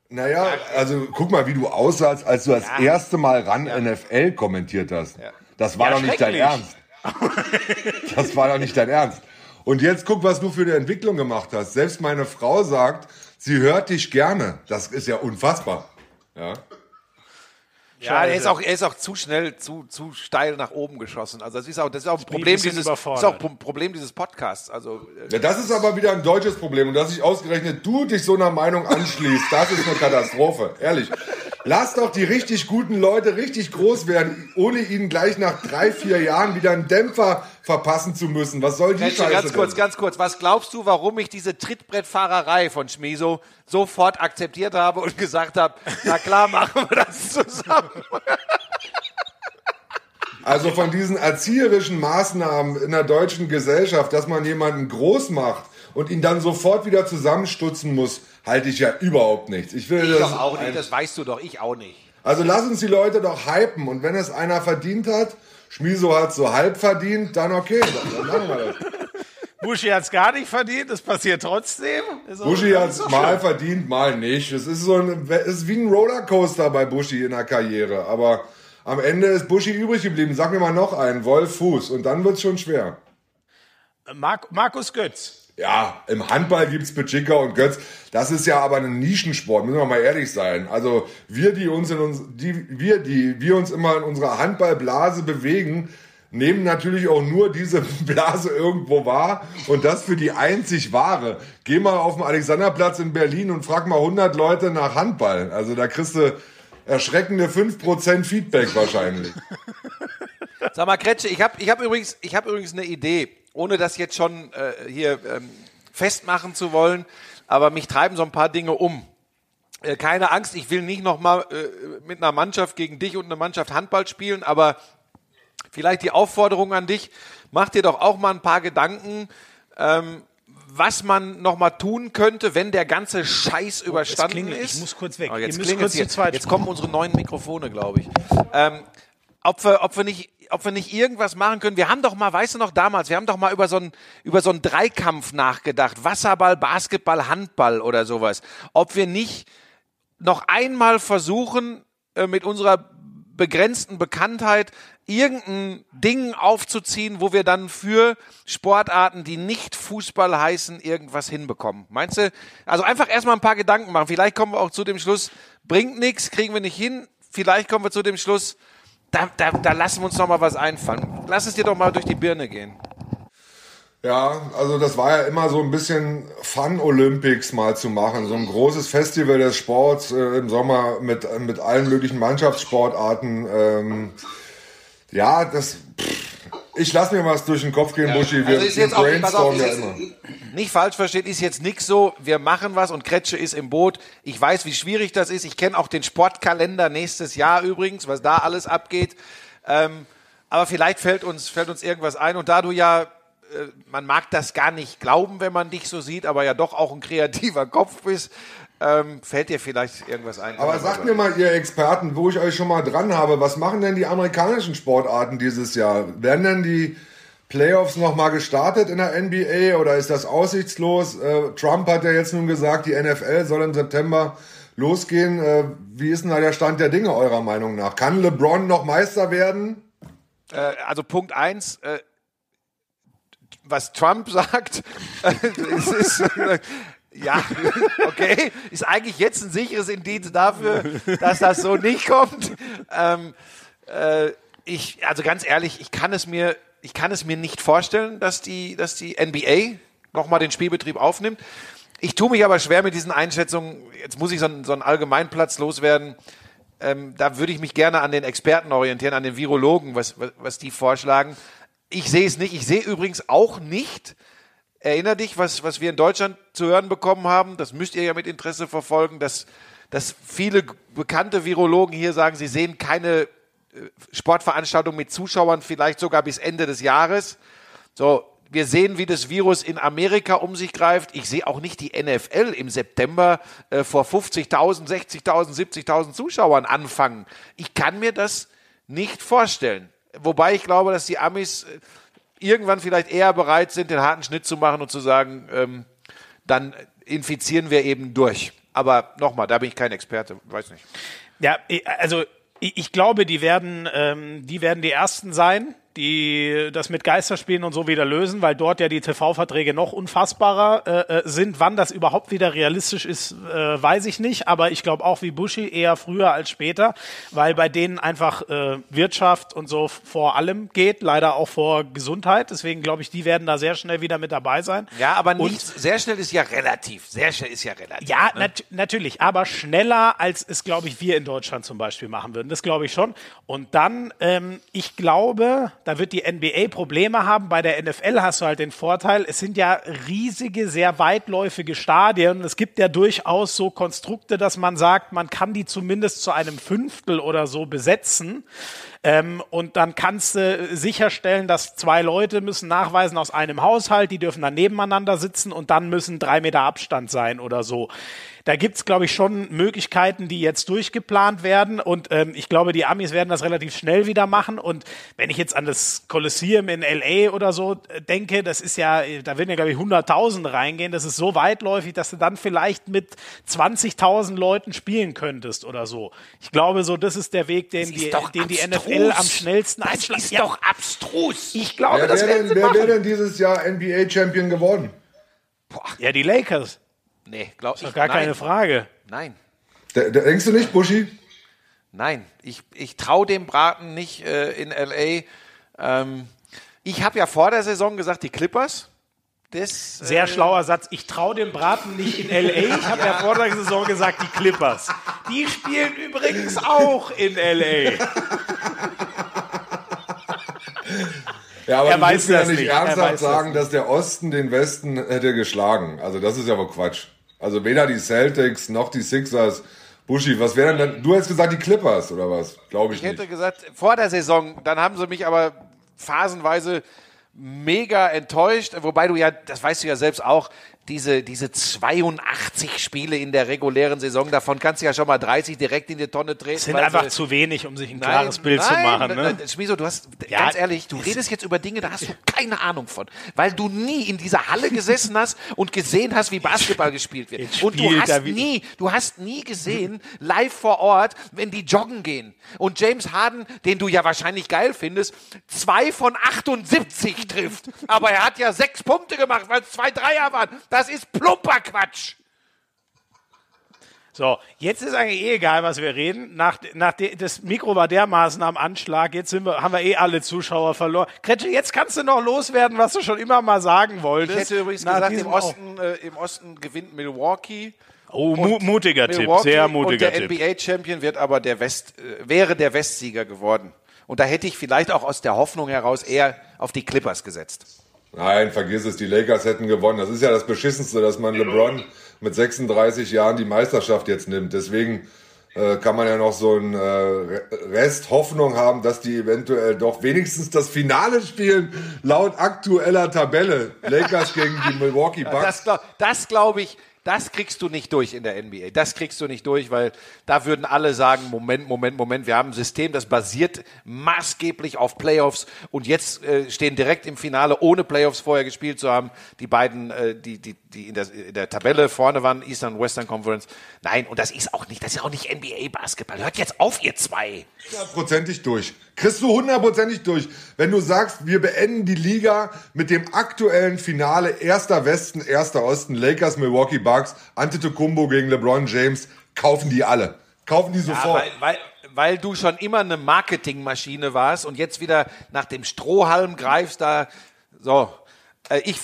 Naja, also guck mal, wie du aussahst, als du das erste Mal ran NFL kommentiert hast. Das war Ja, doch nicht dein. Ernst. Das war doch nicht dein Ernst. Und jetzt guck, was du für eine Entwicklung gemacht hast. Selbst meine Frau sagt, sie hört dich gerne. Das ist ja unfassbar. Ja. Ja, er ist auch, er ist auch zu schnell, zu, zu steil nach oben geschossen. Also das ist auch, das ist auch ein Problem dieses, das ist auch ein Problem dieses Podcasts. Also äh, Ja, das ist aber wieder ein deutsches Problem. Und dass sich ausgerechnet du dich so einer Meinung anschließt, das ist eine Katastrophe. Ehrlich. Lass doch die richtig guten Leute richtig groß werden, ohne ihnen gleich nach drei, vier Jahren wieder einen Dämpfer verpassen zu müssen. Was soll die Retsche, Scheiße ganz kurz, denn? ganz kurz. Was glaubst du, warum ich diese Trittbrettfahrerei von Schmiso sofort akzeptiert habe und gesagt habe, na klar, machen wir das zusammen. Also von diesen erzieherischen Maßnahmen in der deutschen Gesellschaft, dass man jemanden groß macht und ihn dann sofort wieder zusammenstutzen muss, halte ich ja überhaupt nichts. Ich will Ich das doch auch nicht, das weißt du doch, ich auch nicht. Also lass uns die Leute doch hypen und wenn es einer verdient hat, Schmiso hat so halb verdient, dann okay, dann, dann machen wir das. Buschi hat's gar nicht verdient, das passiert trotzdem. Ist Buschi hat doch mal schön. verdient. mal nicht. Es ist so ein, es ist wie ein Rollercoaster bei Buschi in der Karriere. Aber am Ende ist Buschi übrig geblieben. Sag mir mal noch einen, Wolf Fuß. Und dann wird's schon schwer. Mark, Markus Götz. Ja, im Handball gibt's Pitschika und Götz. Das ist ja aber ein Nischensport, müssen wir mal ehrlich sein. Also wir, die uns in uns, die, wir, die, wir uns immer in unserer Handballblase bewegen, nehmen natürlich auch nur diese Blase irgendwo wahr und das für die einzig wahre. Geh mal auf den Alexanderplatz in Berlin und frag mal 100 Leute nach Handball. Also da kriegst du erschreckende 5% Feedback wahrscheinlich. Sag mal, Kretsche, ich habe ich hab übrigens, hab übrigens eine Idee, ohne das jetzt schon äh, hier ähm, festmachen zu wollen, aber mich treiben so ein paar Dinge um. Äh, keine Angst, ich will nicht nochmal äh, mit einer Mannschaft gegen dich und einer Mannschaft Handball spielen, aber vielleicht die Aufforderung an dich, mach dir doch auch mal ein paar Gedanken, ähm, was man noch mal tun könnte, wenn der ganze Scheiß überstanden klingelt. ist. Ich muss kurz weg. Oh, jetzt kurz zweit Jetzt kommen unsere neuen Mikrofone, glaube ich. Ähm, ob wir, ob wir nicht, ob wir nicht irgendwas machen können. Wir haben doch mal, weißt du noch damals, wir haben doch mal über so einen, über so einen Dreikampf nachgedacht. Wasserball, Basketball, Handball oder sowas. Ob wir nicht noch einmal versuchen, äh, mit unserer begrenzten Bekanntheit irgendein Ding aufzuziehen, wo wir dann für Sportarten, die nicht Fußball heißen, irgendwas hinbekommen. Meinst du? Also einfach erstmal ein paar Gedanken machen. Vielleicht kommen wir auch zu dem Schluss, bringt nichts, kriegen wir nicht hin. Vielleicht kommen wir zu dem Schluss, da, da, da lassen wir uns noch mal was einfallen. Lass es dir doch mal durch die Birne gehen. Ja, also das war ja immer so ein bisschen Fun Olympics mal zu machen, so ein großes Festival des Sports äh, im Sommer mit mit allen möglichen Mannschaftssportarten. Ähm, ja, das. Pff, ich lass mir was durch den Kopf gehen, Buschi. Wir, Also ist jetzt auch, auf, ja ist jetzt, nicht falsch versteht, ist jetzt nix so, wir machen was und Kretsche ist im Boot. Ich weiß, wie schwierig das ist. Ich kenne auch den Sportkalender nächstes Jahr übrigens, was da alles abgeht. Ähm, aber vielleicht fällt uns, fällt uns irgendwas ein. Und da du ja, äh, man mag das gar nicht glauben, wenn man dich so sieht, aber ja doch auch ein kreativer Kopf bist, ähm, fällt dir vielleicht irgendwas ein. Aber sagt mir mal, ihr Experten, wo ich euch schon mal dran habe, was machen denn die amerikanischen Sportarten dieses Jahr? Werden denn die Playoffs noch mal gestartet in der NBA oder ist das aussichtslos? Äh, Trump hat ja jetzt nun gesagt, die NFL soll im September losgehen. Äh, wie ist denn da der Stand der Dinge eurer Meinung nach? Kann LeBron noch Meister werden? Äh, also Punkt eins, äh, was Trump sagt, es ist, äh, ja, okay, ist eigentlich jetzt ein sicheres Indiz dafür, dass das so nicht kommt. Ähm, äh, ich, also ganz ehrlich, ich kann es mir, ich kann es mir nicht vorstellen, dass die, dass die NBA nochmal den Spielbetrieb aufnimmt. Ich tue mich aber schwer mit diesen Einschätzungen. Jetzt muss ich so einen, so einen Allgemeinplatz loswerden. Ähm, da würde ich mich gerne an den Experten orientieren, an den Virologen, was, was, was die vorschlagen. Ich sehe es nicht. Ich sehe übrigens auch nicht, erinner dich, was, was wir in Deutschland zu hören bekommen haben, das müsst ihr ja mit Interesse verfolgen, dass, dass viele bekannte Virologen hier sagen, sie sehen keine äh, Sportveranstaltung mit Zuschauern, vielleicht sogar bis Ende des Jahres. So, wir sehen, wie das Virus in Amerika um sich greift. Ich sehe auch nicht die NFL im September äh, vor 50.000, 60.000, 70.000 Zuschauern anfangen. Ich kann mir das nicht vorstellen. Wobei ich glaube, dass die Amis äh, irgendwann vielleicht eher bereit sind, den harten Schnitt zu machen und zu sagen, ähm, dann infizieren wir eben durch. Aber nochmal, da bin ich kein Experte, weiß nicht. Ja, also ich glaube, die werden, ähm, die werden die ersten sein, die das mit Geisterspielen und so wieder lösen, weil dort ja die TV-Verträge noch unfassbarer äh, äh, sind. Wann das überhaupt wieder realistisch ist, äh, weiß ich nicht. Aber ich glaube auch wie Bushi eher früher als später, weil bei denen einfach äh, Wirtschaft und so vor allem geht, leider auch vor Gesundheit. Deswegen glaube ich, die werden da sehr schnell wieder mit dabei sein. Ja, aber nicht und, sehr schnell ist ja relativ. Sehr schnell ist ja relativ. Ja, ne? nat natürlich, aber schneller als es, glaube ich, wir in Deutschland zum Beispiel machen würden. Das glaube ich schon. Und dann, ähm, ich glaube, da wird die NBA Probleme haben. Bei der NFL hast du halt den Vorteil, es sind ja riesige, sehr weitläufige Stadien. Es gibt ja durchaus so Konstrukte, dass man sagt, man kann die zumindest zu einem Fünftel oder so besetzen. Ähm, und dann kannst du sicherstellen, dass zwei Leute müssen nachweisen aus einem Haushalt, die dürfen dann nebeneinander sitzen und dann müssen drei Meter Abstand sein oder so da gibt's glaube ich, schon Möglichkeiten, die jetzt durchgeplant werden. Und ähm, ich glaube, die Amis werden das relativ schnell wieder machen. Und wenn ich jetzt an das Kolosseum in LA oder so äh, denke, das ist ja, da werden ja, glaube ich, 100.000 reingehen. Das ist so weitläufig, dass du dann vielleicht mit 20.000 Leuten spielen könntest oder so. Ich glaube, so, das ist der Weg, den, die, den die NFL am schnellsten einschlägt. Das ist ja. doch abstrus. Ich glaube, ja, das wer, denn, wer wäre denn dieses Jahr NBA-Champion geworden? Boah. Ja, die Lakers. Nee, glaube ich. Ist doch gar nein. keine Frage. Nein. De denkst du nicht, Buschi? Nein, ich, ich traue dem Braten nicht äh, in LA. Ähm, ich habe ja vor der Saison gesagt, die Clippers. Das, Sehr äh, schlauer Satz. Ich traue dem Braten nicht in LA. Ich habe ja. ja vor der Saison gesagt, die Clippers. Die spielen übrigens auch in LA. Ja, aber er du willst mir ja nicht, nicht ernsthaft sagen, das dass der Osten den Westen hätte geschlagen. Also das ist ja wohl Quatsch. Also weder die Celtics noch die Sixers. Buschi, was wären denn, du hättest gesagt die Clippers oder was? Glaube ich, ich nicht. hätte gesagt, vor der Saison, dann haben sie mich aber phasenweise mega enttäuscht, wobei du ja, das weißt du ja selbst auch, diese, diese 82 Spiele in der regulären Saison, davon kannst du ja schon mal 30 direkt in die Tonne treten. Das sind einfach zu wenig, um sich ein nein, klares Bild nein, zu machen. Ne? Schmiso, du hast, ja, ganz ehrlich, du redest jetzt über Dinge, da hast du keine Ahnung von, weil du nie in dieser Halle gesessen hast und gesehen hast, wie Basketball gespielt wird. Und du hast nie, du hast nie gesehen, live vor Ort, wenn die joggen gehen. Und James Harden, den du ja wahrscheinlich geil findest, zwei von 78 trifft. Aber er hat ja sechs Punkte gemacht, weil es zwei Dreier waren. Das ist plumper Quatsch. So, jetzt ist eigentlich eh egal, was wir reden. Nach, nach de, das Mikro war dermaßen am Anschlag. Jetzt sind wir, haben wir eh alle Zuschauer verloren. Kretsche, jetzt kannst du noch loswerden, was du schon immer mal sagen wolltest. Ich hätte übrigens gesagt, im Osten, äh, im Osten gewinnt Milwaukee. Oh, mu mutiger Milwaukee Tipp, sehr mutiger und der Tipp. NBA-Champion wird aber der West, äh, wäre der Westsieger geworden. Und da hätte ich vielleicht auch aus der Hoffnung heraus eher auf die Clippers gesetzt. Nein, vergiss es, die Lakers hätten gewonnen. Das ist ja das Beschissenste, dass man LeBron mit 36 Jahren die Meisterschaft jetzt nimmt. Deswegen äh, kann man ja noch so ein äh, Rest Hoffnung haben, dass die eventuell doch wenigstens das Finale spielen, laut aktueller Tabelle. Lakers gegen die Milwaukee Bucks. Das, das glaube ich, das kriegst du nicht durch in der NBA. Das kriegst du nicht durch, weil da würden alle sagen, Moment, Moment, Moment, wir haben ein System, das basiert maßgeblich auf Playoffs und jetzt äh, stehen direkt im Finale, ohne Playoffs vorher gespielt zu haben, die beiden, äh, die, die, die in der, in der Tabelle vorne waren, Eastern und Western Conference. Nein, und das ist auch nicht, das ist auch nicht NBA-Basketball. Hört jetzt auf, ihr zwei. Hundertprozentig durch. Kriegst du hundertprozentig durch. Wenn du sagst, wir beenden die Liga mit dem aktuellen Finale erster Westen, erster Osten, Lakers, Milwaukee Bucks, Antetokounmpo gegen LeBron James, kaufen die alle. Kaufen die sofort. Ja, weil, weil, weil du schon immer eine Marketingmaschine warst und jetzt wieder nach dem Strohhalm greifst, da, so, äh, ich,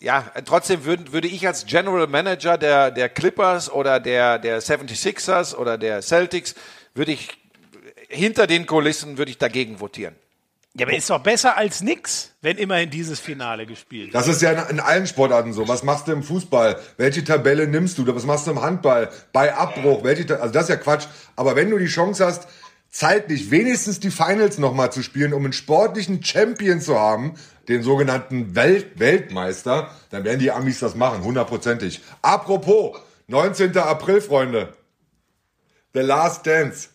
ja, trotzdem würde, würde ich als General Manager der, der Clippers oder der, der 76ers oder der Celtics, würde ich hinter den Kulissen würde ich dagegen votieren. Ja, aber ist doch besser als nix, wenn immerhin dieses Finale gespielt wird. Das ist ja in, allen Sportarten so. Was machst du im Fußball? Welche Tabelle nimmst du? Was machst du im Handball? Bei Abbruch? Welche, also das ist ja Quatsch. Aber wenn du die Chance hast, zeitlich wenigstens die Finals nochmal zu spielen, um einen sportlichen Champion zu haben, den sogenannten Welt Weltmeister, dann werden die Amis das machen, hundertprozentig. Apropos, 19. April, Freunde. The Last Dance.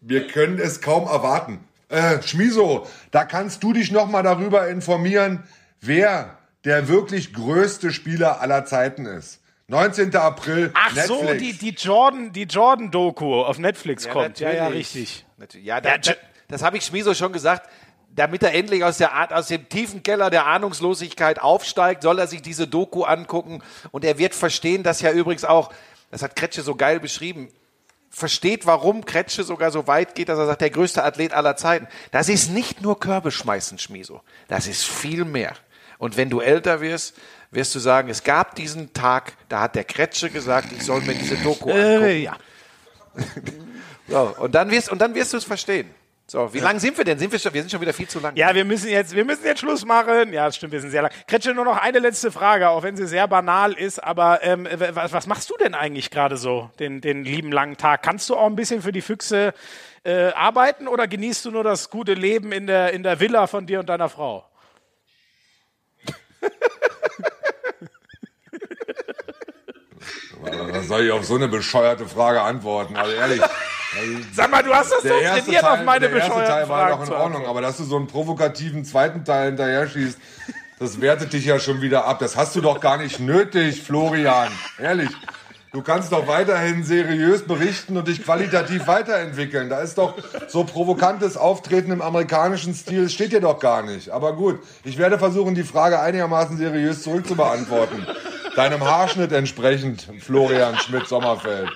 Wir können es kaum erwarten. Äh, Schmiso, da kannst du dich noch mal darüber informieren, wer der wirklich größte Spieler aller Zeiten ist. 19. April. Ach Netflix. so, die, die Jordan, die Jordan-Doku auf Netflix kommt. Ja, ja, natürlich. richtig. Natürlich. Ja, da, da, das habe ich Schmiso schon gesagt. Damit er endlich aus, der, Art- aus dem tiefen Keller der Ahnungslosigkeit aufsteigt, soll er sich diese Doku angucken und er wird verstehen, dass ja übrigens auch, das hat Kretsche so geil beschrieben, versteht, warum Kretsche sogar so weit geht, dass er sagt, der größte Athlet aller Zeiten. Das ist nicht nur Körbe schmeißen, Schmiso. Das ist viel mehr. Und wenn du älter wirst, wirst du sagen, es gab diesen Tag, da hat der Kretsche gesagt, ich soll mir diese Doku angucken. Äh, ja. So, und dann wirst, und dann wirst du es verstehen. So, wie lang sind wir denn? Sind wir, schon, wir sind schon wieder viel zu lang. Ja, wir müssen jetzt, wir müssen jetzt Schluss machen. Ja, das stimmt, wir sind sehr lang. Kretsche, nur noch eine letzte Frage, auch wenn sie sehr banal ist. Aber ähm, was, was machst du denn eigentlich gerade so, den, den lieben langen Tag? Kannst du auch ein bisschen für die Füchse äh, arbeiten oder genießt du nur das gute Leben in der, in der Villa von dir und deiner Frau? Was soll ich auf so eine bescheuerte Frage antworten? Also ehrlich. Sag mal, du hast das doch trainiert Teil, auf meine der erste Teil war doch in Ordnung, aber dass du so einen provokativen zweiten Teil hinterher schießt, das wertet dich ja schon wieder ab. Das hast du doch gar nicht nötig, Florian. Ehrlich. Du kannst doch weiterhin seriös berichten und dich qualitativ weiterentwickeln. Da ist doch so provokantes Auftreten im amerikanischen Stil, steht dir doch gar nicht. Aber gut, ich werde versuchen, die Frage einigermaßen seriös zurückzubeantworten. Deinem Haarschnitt entsprechend, Florian Schmidt-Sommerfeld.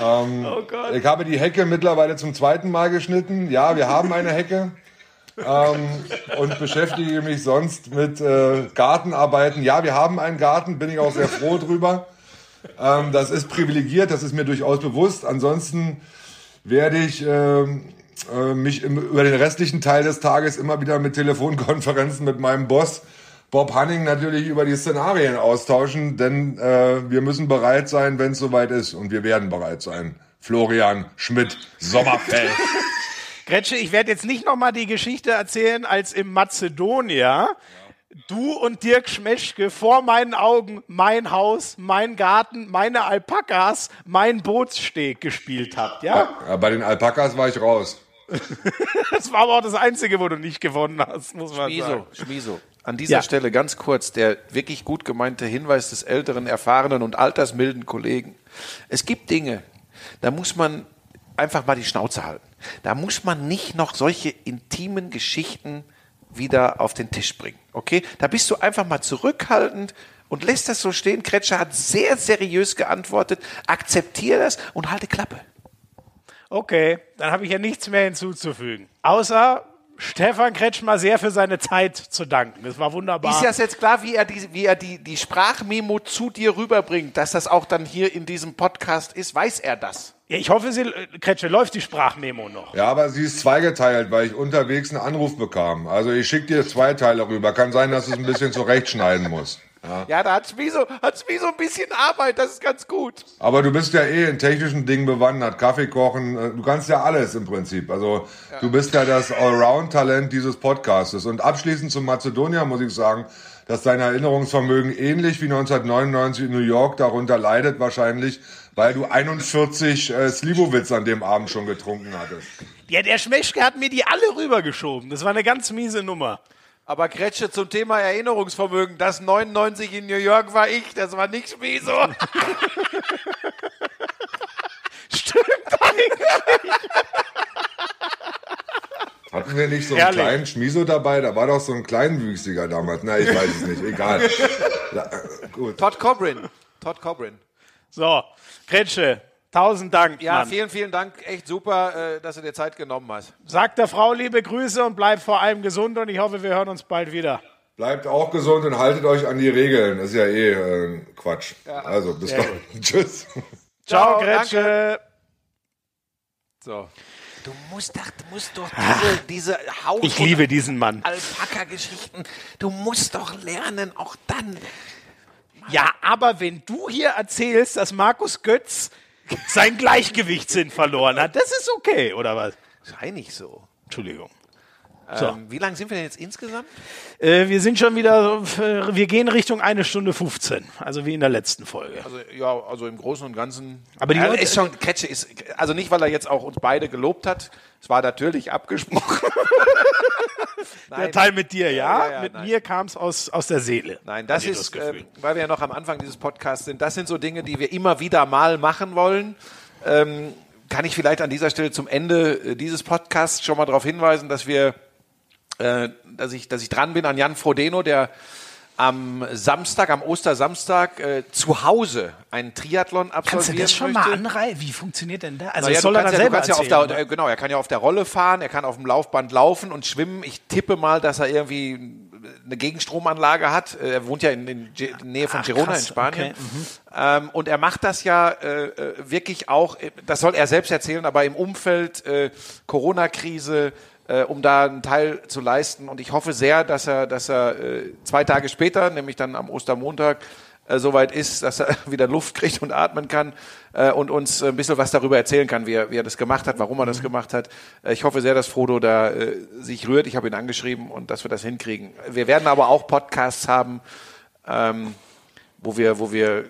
Oh Gott. Ich habe die Hecke mittlerweile zum zweiten Mal geschnitten. Ja, wir haben eine Hecke. Ähm, und beschäftige mich sonst mit äh, Gartenarbeiten. Ja, wir haben einen Garten, bin ich auch sehr froh drüber. Ähm, das ist privilegiert, das ist mir durchaus bewusst. Ansonsten werde ich ähm, äh, mich im, über den restlichen Teil des Tages immer wieder mit Telefonkonferenzen mit meinem Boss Bob Hanning natürlich über die Szenarien austauschen, denn äh, wir müssen bereit sein, wenn es soweit ist. Und wir werden bereit sein. Florian Schmidt Sommerfeld. Gretsche, ich werde jetzt nicht nochmal die Geschichte erzählen, als im Mazedonia du und Dirk Schmeschke vor meinen Augen mein Haus, mein Garten, meine Alpakas, mein Bootssteg gespielt habt, ja? Ja, bei den Alpakas war ich raus. Das war aber auch das Einzige, wo du nicht gewonnen hast, muss man Schmiso, sagen. Schmiso. An dieser Ja. Stelle ganz kurz der wirklich gut gemeinte Hinweis des älteren, erfahrenen und altersmilden Kollegen. Es gibt Dinge, da muss man einfach mal die Schnauze halten. Da muss man nicht noch solche intimen Geschichten wieder auf den Tisch bringen. Okay? Da bist du einfach mal zurückhaltend und lässt das so stehen. Kretscher hat sehr seriös geantwortet. Akzeptier das und halte Klappe. Okay, dann habe ich ja nichts mehr hinzuzufügen. Außer Stefan Kretschmer sehr für seine Zeit zu danken. Das war wunderbar. Ist das jetzt klar, wie er, die, wie er die, die Sprachmemo zu dir rüberbringt, dass das auch dann hier in diesem Podcast ist? Weiß er das? Ja, ich hoffe, Sie, Kretsche, läuft die Sprachmemo noch. Ja, aber sie ist zweigeteilt, weil ich unterwegs einen Anruf bekam. Also ich schicke dir zwei Teile rüber. Kann sein, dass du es ein bisschen zurechtschneiden musst. Ja, da hat's wie so, hat's wie so ein bisschen Arbeit, das ist ganz gut. Aber du bist ja eh in technischen Dingen bewandert. Kaffee kochen, äh, du kannst ja alles im Prinzip. Also du bist ja das Allround-Talent dieses Podcastes. Und abschließend zum Mazedonier muss ich sagen, dass dein Erinnerungsvermögen ähnlich wie 1999 in New York darunter leidet wahrscheinlich, weil du 41 äh, Slivovitz an dem Abend schon getrunken hattest. Ja, der Schmeschke hat mir die alle rübergeschoben. Das war eine ganz miese Nummer. Aber Kretsche zum Thema Erinnerungsvermögen, das 99 in New York war ich, das war nicht Schmiso. Stimmt eigentlich. Hatten wir nicht so einen Ehrlich? kleinen Schmiso dabei? Da war doch so ein kleinwüchsiger damals. Na, ich weiß es nicht. Egal. Ja, äh, gut. Todd Cobrin. Todd Cobrin. So, Kretsche, tausend Dank. Ja, Mann. vielen, vielen Dank. Echt super, äh, dass du dir Zeit genommen hast. Sag der Frau liebe Grüße und bleib vor allem gesund und ich hoffe, wir hören uns bald wieder. Bleibt auch gesund und haltet euch an die Regeln. Das ist ja eh äh, Quatsch. Also, bis dann. Tschüss. Ciao, Ciao, Kretsche. So. Du musst doch, du musst doch diese, diese Haut- Ich liebe diesen Mann. Alpaka-Geschichten, du musst doch lernen, auch dann. Ja, aber wenn du hier erzählst, dass Markus Götz sein Gleichgewichtssinn verloren hat, das ist okay, oder was? Sei nicht so. Entschuldigung. So. Ähm, wie lange sind wir denn jetzt insgesamt? Äh, wir sind schon wieder, äh, wir gehen Richtung eine Stunde 15, also wie in der letzten Folge. Also ja, also im Großen und Ganzen. Aber die Ja, Leute- ist schon Kretsche ist also nicht, weil er jetzt auch uns beide gelobt hat. Es war natürlich abgesprochen. Der Teil mit dir, ja, Ja, ja, mit nein. mir kam es aus, aus der Seele. Nein, das ist, Gefühl. ähm, weil wir ja noch am Anfang dieses Podcasts sind, das sind so Dinge, die wir immer wieder mal machen wollen. Ähm, kann ich vielleicht an dieser Stelle zum Ende äh, dieses Podcasts schon mal darauf hinweisen, dass wir, äh, dass ich, dass ich dran bin an Jan Frodeno, der am Samstag, am Ostersamstag äh, zu Hause einen Triathlon absolvieren Kannst du das schon möchte. mal anreihen? Wie funktioniert denn da? Also Naja, soll er dann ja, selber kannst ja auf erzählen, der, ne? äh, genau, er kann ja auf der Rolle fahren, er kann auf dem Laufband laufen und schwimmen. Ich tippe mal, dass er irgendwie eine Gegenstromanlage hat. Äh, Er wohnt ja in, in, der Nähe von Ach, Girona krass, in Spanien. okay, mhm. ähm, und er macht das ja äh, wirklich auch, das soll er selbst erzählen, aber im Umfeld äh, Corona-Krise, äh, um da einen Teil zu leisten. Und ich hoffe sehr, dass er, dass er äh, zwei Tage später, nämlich dann am Ostermontag, äh, soweit ist, dass er wieder Luft kriegt und atmen kann äh, und uns ein bisschen was darüber erzählen kann, wie er, wie er das gemacht hat, warum er das gemacht hat. Äh, ich hoffe sehr, dass Frodo da äh, sich rührt. Ich habe ihn angeschrieben und dass wir das hinkriegen. Wir werden aber auch Podcasts haben, ähm, wo wir, wo wir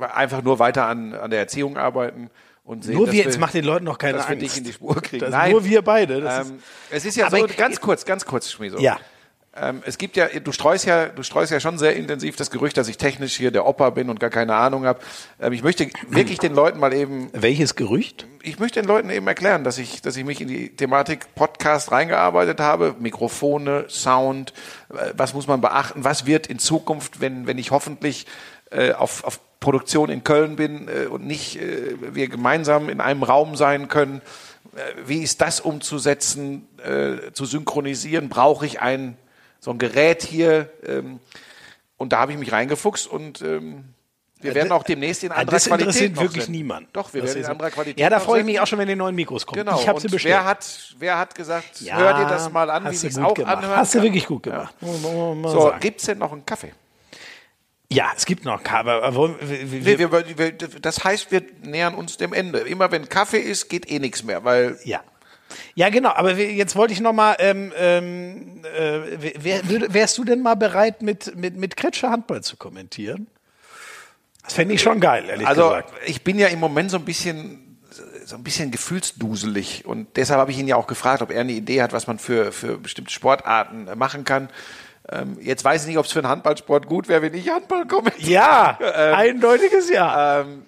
einfach nur weiter an, an der Erziehung arbeiten und sehen, Nur wir, jetzt wir, macht den Leuten noch keine dass wir Angst. dich in die Spur kriegen. Das nur wir beide. Ähm, es ist ja so, ich- ganz kurz, ganz kurz, Schmieso. Ja. Ähm, es gibt ja, du streust ja, du streust ja schon sehr intensiv das Gerücht, dass ich technisch hier der Opa bin und gar keine Ahnung habe. Ähm, ich möchte wirklich den Leuten mal eben, Welches Gerücht? ich möchte den Leuten eben erklären, dass ich, dass ich mich in die Thematik Podcast reingearbeitet habe. Mikrofone, Sound, äh, was muss man beachten, was wird in Zukunft, wenn, wenn ich hoffentlich äh, auf, auf Produktion in Köln bin äh, und nicht äh, wir gemeinsam in einem Raum sein können. Äh, wie ist das umzusetzen, äh, zu synchronisieren? Brauche ich ein so ein Gerät hier? Ähm, und da habe ich mich reingefuchst und ähm, wir werden auch demnächst in anderer das Qualität interessiert noch wirklich senden. niemand. Doch, wir Das werden in anderer Qualität. Ja, da freue ich mich auch schon, wenn die neuen Mikros kommen. Genau. Ich habe sie bestellt. wer hat, wer hat gesagt, Ja, hör dir das mal an, wie sich's gut auch gemacht. anhört? Hast du wirklich gut gemacht. So, gibt's denn noch einen Kaffee? Ja, es gibt noch aber, aber wir, Wir, wir, das heißt, wir nähern uns dem Ende. Immer wenn Kaffee ist, geht eh nichts mehr, weil Ja. Ja, genau, aber jetzt wollte ich noch mal, ähm, ähm, äh, wär, wärst du denn mal bereit, mit, mit, mit Kretsche Handball zu kommentieren? Das fände ich schon geil, ehrlich Also gesagt. ich bin ja im Moment so ein bisschen so ein bisschen gefühlsduselig und deshalb habe ich ihn ja auch gefragt, ob er eine Idee hat, was man für für bestimmte Sportarten äh, machen kann. Ähm, jetzt weiß ich nicht, ob es für einen Handballsport gut wäre, wenn ich Handball kommentiere. Ja, eindeutiges Ja. Ähm,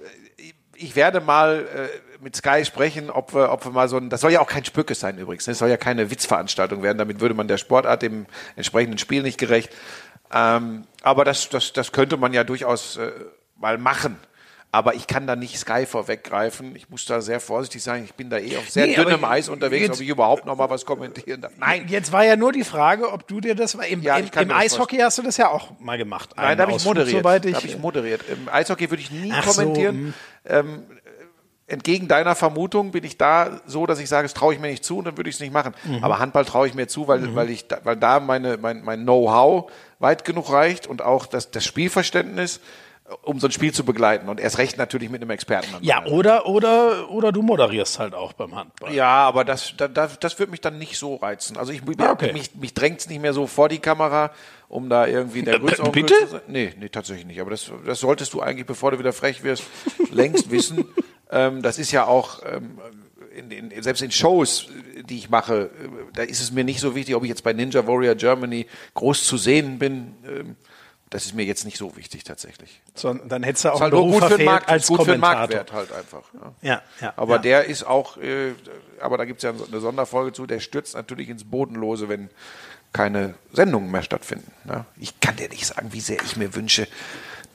ich werde mal äh, mit Sky sprechen, ob wir, ob wir mal so ein, das soll ja auch kein Spückes sein übrigens, ne? das soll ja keine Witzveranstaltung werden, damit würde man der Sportart dem entsprechenden Spiel nicht gerecht. Ähm, aber das, das, das könnte man ja durchaus äh, mal machen. Aber ich kann da nicht Sky vorweggreifen. Ich muss da sehr vorsichtig sein. Ich bin da eh auf sehr Nee, dünnem Eis unterwegs, jetzt- ob ich überhaupt noch mal was kommentieren darf. Nein, Jetzt war ja nur die Frage, ob du dir das im, Ja, im, das Eishockey hast du das ja auch mal gemacht. Nein, da habe ich moderiert. Soweit da ich, habe ich moderiert. Im Eishockey würde ich nie Ach so, kommentieren. ähm, entgegen deiner Vermutung bin ich da so, dass ich sage, es traue ich mir nicht zu und dann würde ich es nicht machen. Mhm. Aber Handball traue ich mir zu, weil, weil ich da, weil da meine, mein, mein Know-how weit genug reicht und auch das, das Spielverständnis, um so ein Spiel zu begleiten. Und erst recht natürlich mit einem Experten. ja, oder, oder, oder du moderierst halt auch beim Handball. ja, aber das, das, das, das wird mich dann nicht so reizen. Also ich, Ah, okay. mich, mich drängt es nicht mehr so vor die Kamera, um da irgendwie der Äh, Größenordnung bitte? zu sein. Nee, nee, tatsächlich nicht. Aber das, das solltest du eigentlich, bevor du wieder frech wirst, längst wissen. Ähm, das ist ja auch, ähm, in, in, selbst in Shows, die ich mache, äh, da ist es mir nicht so wichtig, ob ich jetzt bei Ninja Warrior Germany groß zu sehen bin. Ähm, das ist mir jetzt nicht so wichtig tatsächlich. So, dann hättest du auch Ist halt einen Beruf gut für den Markt, als gut für den. Marktwert halt einfach. Ja. Ja, ja. Aber ja. der ist auch, äh, aber da gibt es ja eine Sonderfolge zu, der stürzt natürlich ins Bodenlose, wenn keine Sendungen mehr stattfinden. Ne? Ich kann dir nicht sagen, wie sehr ich mir wünsche,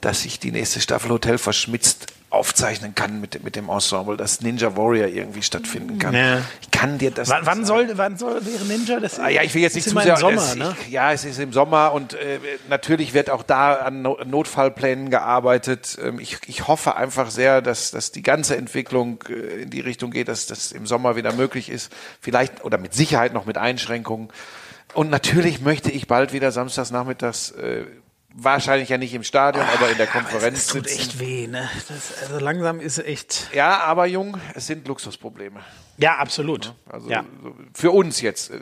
dass ich die nächste Staffel Hotel verschmitzt aufzeichnen kann mit, dem- mit dem Ensemble, dass Ninja Warrior irgendwie stattfinden kann. Ja. Ich kann dir das Wann, nicht wann sagen. soll, wann soll wäre Ninja? Das Ah, ja, ich will jetzt nicht zu sehr. im Sommer, es, ne? ich, ja, es ist im Sommer und äh, natürlich wird auch da an no Notfallplänen gearbeitet. Ähm, ich, ich hoffe einfach sehr, dass, dass die ganze Entwicklung äh, in die Richtung geht, dass das im Sommer wieder möglich ist. Vielleicht oder mit Sicherheit noch mit Einschränkungen. Und natürlich möchte ich bald wieder samstags nachmittags äh, wahrscheinlich ja nicht im Stadion, aber in der Konferenz Das tut sitzen. echt weh, ne? Das, also langsam ist echt. Ja, aber jung, es sind Luxusprobleme. Ja, absolut. Also ja. für uns jetzt. äh,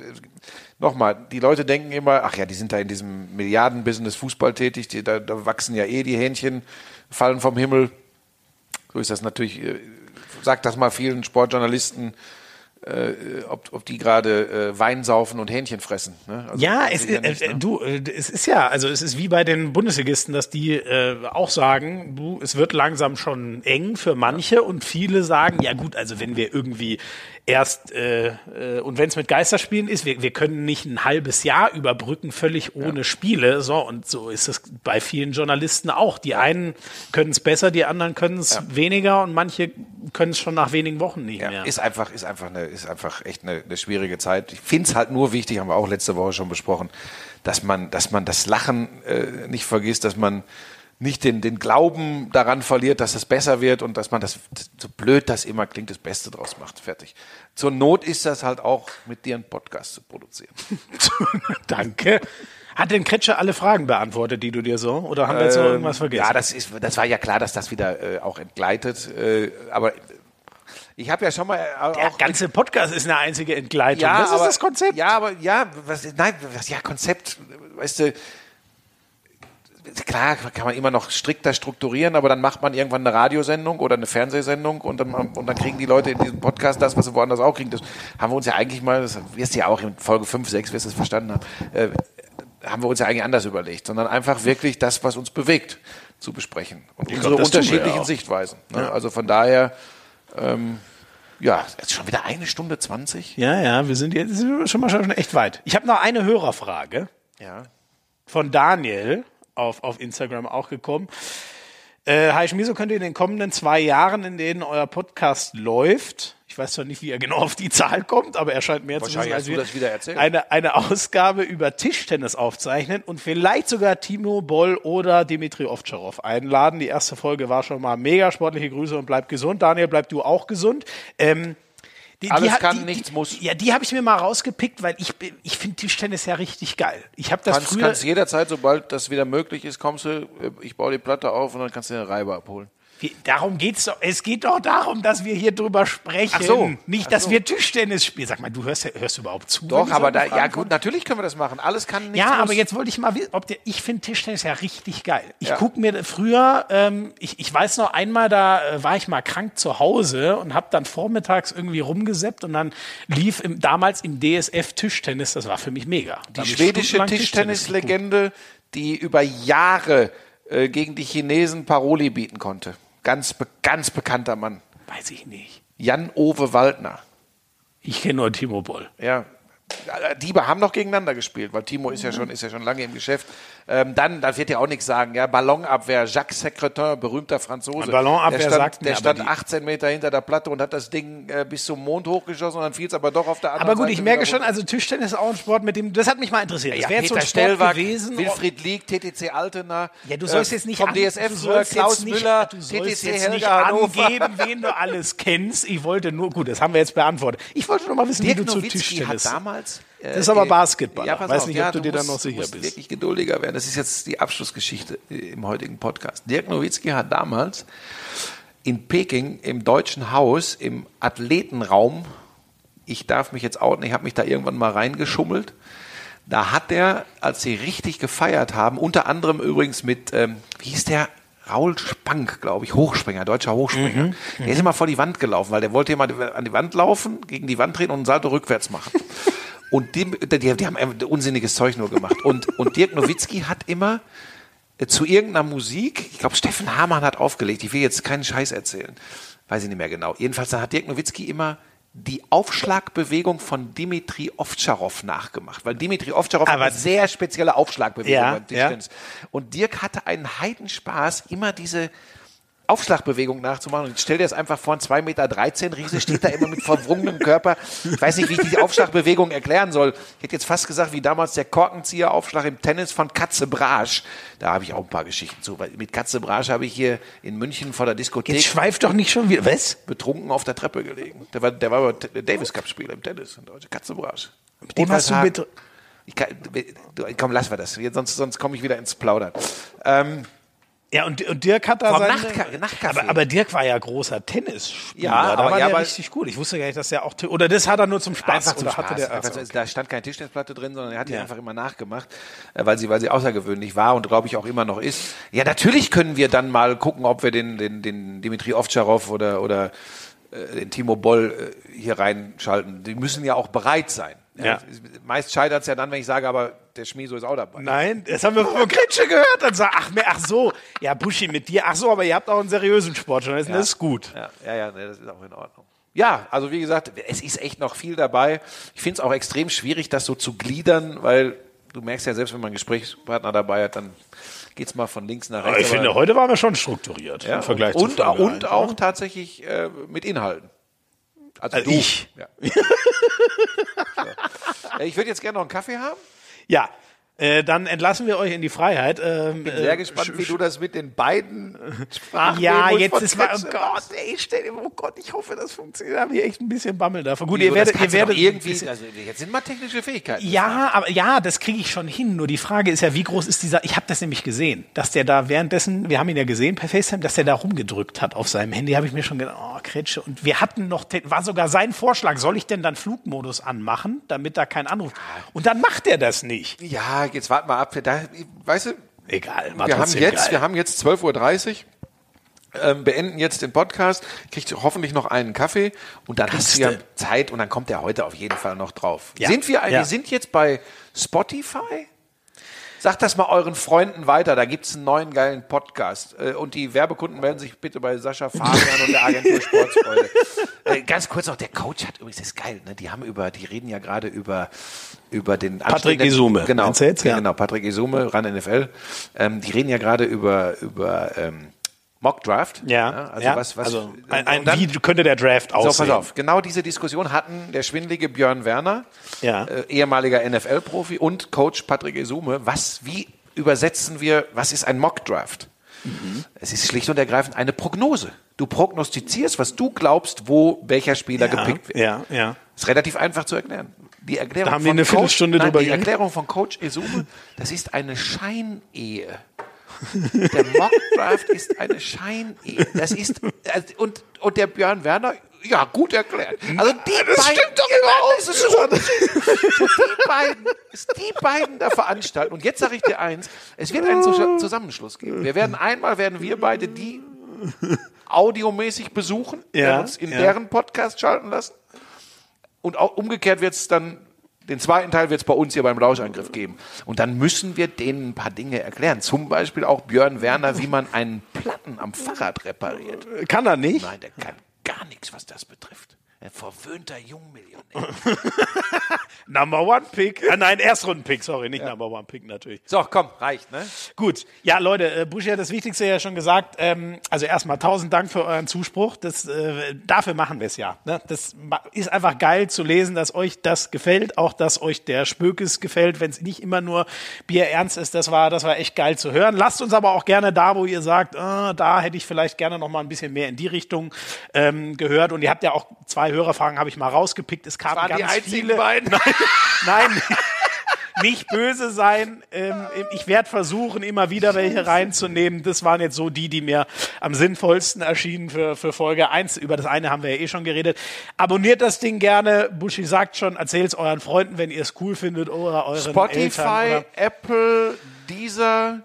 Nochmal, die Leute denken immer, ach ja, die sind da in diesem Milliardenbusiness Fußball tätig, die, da, da wachsen ja eh die Hähnchen, fallen vom Himmel. So ist das natürlich, äh, sagt das mal vielen Sportjournalisten, äh, ob, ob die gerade äh, Wein saufen und Hähnchen fressen. Ne? Also Ja, es ist ist, nicht, äh, ne? du, äh, es ist ja, also es ist wie bei den Bundesligisten, dass die äh, auch sagen, du, es wird langsam schon eng für manche und viele sagen, ja gut, also wenn wir irgendwie erst äh, äh, und wenn es mit Geisterspielen ist, wir, wir können nicht ein halbes Jahr überbrücken, völlig ohne Spiele. So, und so ist es bei vielen Journalisten auch. Die einen können es besser, die anderen können es weniger und manche können es schon nach wenigen Wochen nicht Ja, mehr. ist einfach, ist einfach eine, ist einfach echt eine, eine schwierige Zeit. Ich finde es halt nur wichtig, haben wir auch letzte Woche schon besprochen, dass man, dass man das Lachen äh, nicht vergisst, dass man nicht den, den Glauben daran verliert, dass es besser wird und dass man das, so blöd das immer klingt, das Beste draus macht. Fertig. Zur Not ist das halt auch, mit dir einen Podcast zu produzieren. Danke. Hat denn Kretscher alle Fragen beantwortet, die du dir so? Oder haben wir jetzt noch irgendwas vergessen? Ja, das, ist, das war ja klar, dass das wieder äh, auch entgleitet. Äh, aber ich habe ja schon mal äh, Der ganze Podcast ist eine einzige Entgleitung. Ja, das ist aber, das Konzept. Ja, aber ja, was, nein, was, ja, Konzept, weißt du, klar kann man immer noch strikter strukturieren, aber dann macht man irgendwann eine Radiosendung oder eine Fernsehsendung und dann, und dann kriegen die Leute in diesem Podcast das, was sie woanders auch kriegen. Das haben wir uns ja eigentlich mal, das wirst du ja auch in Folge 5, 6, wirst du es verstanden haben, äh, haben wir uns ja eigentlich anders überlegt, sondern einfach wirklich das, was uns bewegt, zu besprechen. Und Ich unsere glaub, wir ja unterschiedlichen auch. Sichtweisen. Ne? Also von daher, ähm, ja, jetzt schon wieder eine Stunde 20. Ja, ja, wir sind jetzt schon mal schon echt weit. Ich habe noch eine Hörerfrage Ja. von Daniel auf, auf Instagram auch gekommen. Äh, Hi Schmiso, könnt ihr in den kommenden zwei Jahren, in denen euer Podcast läuft, ich weiß zwar nicht, wie er genau auf die Zahl kommt, aber er scheint mehr zu wissen als wir, das wieder erzählt. Eine, eine Ausgabe über Tischtennis aufzeichnen und vielleicht sogar Timo Boll oder Dimitri Ovtcharov einladen. Die erste Folge war schon mal mega sportliche Grüße und bleib gesund. Daniel, bleib du auch gesund. Ähm, die, Alles hat- kann, die, nichts die, muss. Ja, die habe ich mir mal rausgepickt, weil ich, bin- ich finde Tischtennis ja richtig geil. Ich habe das Kannst, früher... kannst jederzeit, sobald das wieder möglich ist, kommst du, äh, ich baue die Platte auf und dann kannst du den Reiber abholen. Wie, darum geht's doch. Es geht doch darum, dass wir hier drüber sprechen. Ach so. Nicht, Ach dass so. wir Tischtennis spielen. Sag mal, du hörst, ja- hörst du überhaupt zu? Doch, aber da, ja gut, natürlich können wir das machen. Alles kann, nichts Ja, aber jetzt wollte ich mal wissen, ob der, ich finde Tischtennis ja richtig geil. Ich Ja. guck mir früher, ähm, ich, ich weiß noch einmal, da äh, war ich mal krank zu Hause und habe dann vormittags irgendwie rumgeseppt und dann lief im, damals im DSF Tischtennis. Das war für mich mega. Da Die ich schwedische. Tischtennislegende, die über Jahre äh, gegen die Chinesen Paroli bieten konnte. Ganz, ganz bekannter Mann. Weiß ich nicht. Jan-Ove Waldner. Ich kenne nur Timo Boll. Ja. Die haben noch gegeneinander gespielt, weil Timo ist ja schon, ist ja schon lange im Geschäft. Ähm, dann, da wird ja auch nichts sagen, ja, Ballonabwehr, Jacques Secretin, berühmter Franzose. Ballonabwehr der stand, sagt Der stand die- 18 Meter hinter der Platte und hat das Ding äh, bis zum Mond hochgeschossen und dann fiel es aber doch auf der anderen Aber gut, Seite ich merke schon, also Tischtennis ist auch ein Sport, mit dem, das hat mich mal interessiert. Ja, wäre jetzt so Stellwag, gewesen. Wilfried Lieg, TTC Altena. Ja, du sollst äh, jetzt nicht vom DSF du früher, sollst Klaus nicht, Müller, du sollst TTC jetzt nicht Hannover. angeben, wen du alles kennst. Ich wollte nur, gut, das haben wir jetzt beantwortet. Ich wollte nur mal wissen, Dirk wie du zu Nowitzki hat Tischtennis. damals. Äh, Das ist aber äh, Basketballer. Ja, Weiß auf, nicht, ja, ob du dir da noch sicher musst bist. wirklich geduldiger werden. Das ist jetzt die Abschlussgeschichte äh, im heutigen Podcast. Dirk Nowitzki hat damals in Peking im Deutschen Haus im Athletenraum, ich darf mich jetzt outen, ich habe mich da irgendwann mal reingeschummelt. Da hat er, als sie richtig gefeiert haben, unter anderem übrigens mit, ähm, wie hieß der? Raul Spank, glaube ich, Hochspringer, deutscher Hochspringer. Der ist immer vor die Wand gelaufen, weil der wollte immer an die Wand laufen, gegen die Wand drehen und einen Salto rückwärts machen. Und die, die, die haben einfach unsinniges Zeug nur gemacht. Und, und Dirk Nowitzki hat immer äh, zu irgendeiner Musik, ich glaube, Steffen Hamann hat aufgelegt, ich will jetzt keinen Scheiß erzählen, weiß ich nicht mehr genau. Jedenfalls hat Dirk Nowitzki immer die Aufschlagbewegung von Dimitri Ovtcharov nachgemacht, weil Dimitri Ovtcharov hat Aber- eine sehr spezielle Aufschlagbewegung Ja, beim Tischtennis. Und Dirk hatte einen Heidenspaß, immer diese Aufschlagbewegung nachzumachen. Und stell dir das einfach vor, ein 2,13 Meter Riese steht da immer mit verwrungenem Körper. Ich weiß nicht, wie ich diese Aufschlagbewegung erklären soll. Ich hätte jetzt fast gesagt, wie damals der Korkenzieher-Aufschlag im Tennis von Katze Brasch. Da habe ich auch ein paar Geschichten zu. Weil mit Katze Brasch habe ich hier in München vor der Diskothek Jetzt schweift doch nicht schon wieder. Was? betrunken auf der Treppe gelegen. Der war, der war Davis Cup Spieler im Tennis. Katze Brasch. Mit dem hast du bitte. Ich kann, komm, lass wir das. Sonst, sonst komme ich wieder ins Plaudern. Ähm, Ja, und, und Dirk hat da Vom seine, Nachtcafé. aber, aber Dirk war ja großer Tennisspieler. Ja, da aber- war ja, der richtig gut. Ich wusste gar nicht, dass der auch oder das hat er nur zum Spaß Einfach zum Spaß. der also, so- Da stand keine Tischtennisplatte drin, sondern er hat die Ja. einfach immer nachgemacht, äh, weil sie, weil sie außergewöhnlich war und glaube ich auch immer noch ist. Ja, natürlich können wir dann mal gucken, ob wir den, den, den Dimitri Ovtcharov oder, oder äh, den Timo Boll äh, hier reinschalten. Die müssen ja auch bereit sein. Ja. Meist scheitert es ja dann, wenn ich sage, aber der Schmieso ist auch dabei. Nein, das haben wir von Gritsche gehört. Dann sagt, ach, mehr, ach so, ja, Buschi mit dir, ach so, aber ihr habt auch einen seriösen Sportjournalisten, das ist gut. Ja, ja, ja, nee, das ist auch in Ordnung. Ja, also wie gesagt, es ist echt noch viel dabei. Ich finde es auch extrem schwierig, das so zu gliedern, weil du merkst ja selbst, wenn man einen Gesprächspartner dabei hat, dann geht's mal von links nach rechts. Aber ich finde, heute waren wir schon strukturiert ja, im Vergleich und, zu Folge und eins, auch ne? tatsächlich äh, mit Inhalten. Also, Also ich. Ja. so. Ich würde jetzt gerne noch einen Kaffee haben. Ja, äh, dann entlassen wir euch in die Freiheit. Ähm, Bin sehr äh, gespannt, sch- wie du das mit den beiden Sprachen Ja, jetzt ist mal, oh Gott, ey, stell dir, oh Gott, ich hoffe, das funktioniert. Da habe ich echt ein bisschen Bammel davon. Gut, ihr werdet, ihr werdet irgendwie, also jetzt sind mal technische Fähigkeiten. Ja, aber ja, das kriege ich schon hin. Nur die Frage ist ja, wie groß ist dieser? Ich habe das nämlich gesehen, dass der da währenddessen, wir haben ihn ja gesehen per FaceTime, dass der da rumgedrückt hat auf seinem Handy. Habe ich mir schon gedacht, oh Kretsche. Und wir hatten noch, war sogar sein Vorschlag, soll ich denn dann Flugmodus anmachen, damit da kein Anruf? Und dann macht er das nicht. Ja, jetzt warten wir ab. Da, weißt du, Egal, wir haben jetzt, geil. wir haben jetzt 12.30 Uhr. Ähm, beenden jetzt den Podcast, kriegt hoffentlich noch einen Kaffee und dann hast du ja. Zeit und dann kommt der heute auf jeden Fall noch drauf. Ja. Sind wir, Ja. wir sind jetzt bei Spotify? Sagt das mal euren Freunden weiter, da gibt's einen neuen geilen Podcast. Äh, Und die Werbekunden melden sich bitte bei Sascha Fabian und der Agentur Sportsfreude. Äh, Ganz kurz noch, der Coach hat übrigens, das ist geil, ne? die haben über, die reden ja gerade über, über den Patrick Isume. Genau, jetzt? Ja. genau, Patrick Isume, ran NFL. Ähm, die reden ja gerade über, über ähm, Mock Draft. ja, also ja, was, was, also ein, ein, und dann- wie könnte der Draft so, aussehen? pass auf. Genau diese Diskussion hatten der schwindelige Björn Werner, Ja. äh, ehemaliger NFL-Profi und Coach Patrick Esume. Was, wie übersetzen wir, was ist ein Mock-Draft? Mhm. Es ist schlicht und ergreifend eine Prognose. Du prognostizierst, was du glaubst, wo welcher Spieler Ja, gepickt wird. ja, ja. Ist relativ einfach zu erklären. Die Erklärung Da haben wir eine Coach, Viertelstunde nein, drüber Die. Erklärung von Coach Esume, das ist eine Scheinehe. Der Mockdraft ist eine Scheinehe. Das ist äh, und und der Björn Werner, ja gut erklärt. Also die beiden, stimmt doch überhaupt. Das so, die beiden, ist die beiden da veranstalten. Und jetzt sage ich dir eins: Es wird einen Zus- Zusammenschluss geben. Wir werden einmal werden wir beide die audiomäßig besuchen, Ja, uns in ja. deren Podcast schalten lassen. Und auch umgekehrt wird es dann, den zweiten Teil wird es bei uns hier beim Lauschangriff geben. Und dann müssen wir denen ein paar Dinge erklären. Zum Beispiel auch Björn Werner, wie man einen Platten am Fahrrad repariert. Kann er nicht? Nein, der kann gar nichts, was das betrifft. Ein verwöhnter Jungmillionär. Number One Pick. Ah, nein, Erstrunden-Pick, sorry, nicht Number One Pick natürlich. So, komm, reicht, ne? Gut, ja Leute, äh, Buschi hat das Wichtigste ja schon gesagt. Ähm, also erstmal tausend Dank für euren Zuspruch. Das, äh, dafür machen wir es ja. Ne? Das ist einfach geil zu lesen, dass euch das gefällt, auch dass euch der Spökes gefällt, wenn es nicht immer nur Bier ernst ist. Das war, das war echt geil zu hören. Lasst uns aber auch gerne da, wo ihr sagt, ah, da hätte ich vielleicht gerne noch mal ein bisschen mehr in die Richtung ähm, gehört. Und ihr habt ja auch zwei Hörerfragen, habe ich mal rausgepickt. Es kamen ganz viele. beiden. Nein, nein. nicht böse sein. Ähm, ich werde versuchen, immer wieder welche reinzunehmen. Das waren jetzt so die, die mir am sinnvollsten erschienen für, für Folge 1. Über das eine haben wir ja eh schon geredet. Abonniert das Ding gerne. Buschi sagt schon, erzählt es euren Freunden, wenn ihr es cool findet oder euren Eltern. Spotify, Oder Apple, dieser.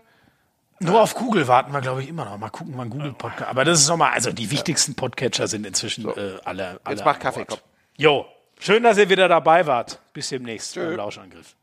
Nur auf Google warten wir, glaube ich, immer noch. Mal gucken, wann Google Podcast. Aber das ist nochmal, also die wichtigsten Podcatcher sind inzwischen äh, alle, alle. Jetzt mach Kaffee, komm. Jo, schön, dass ihr wieder dabei wart. Bis demnächst beim Lauschangriff.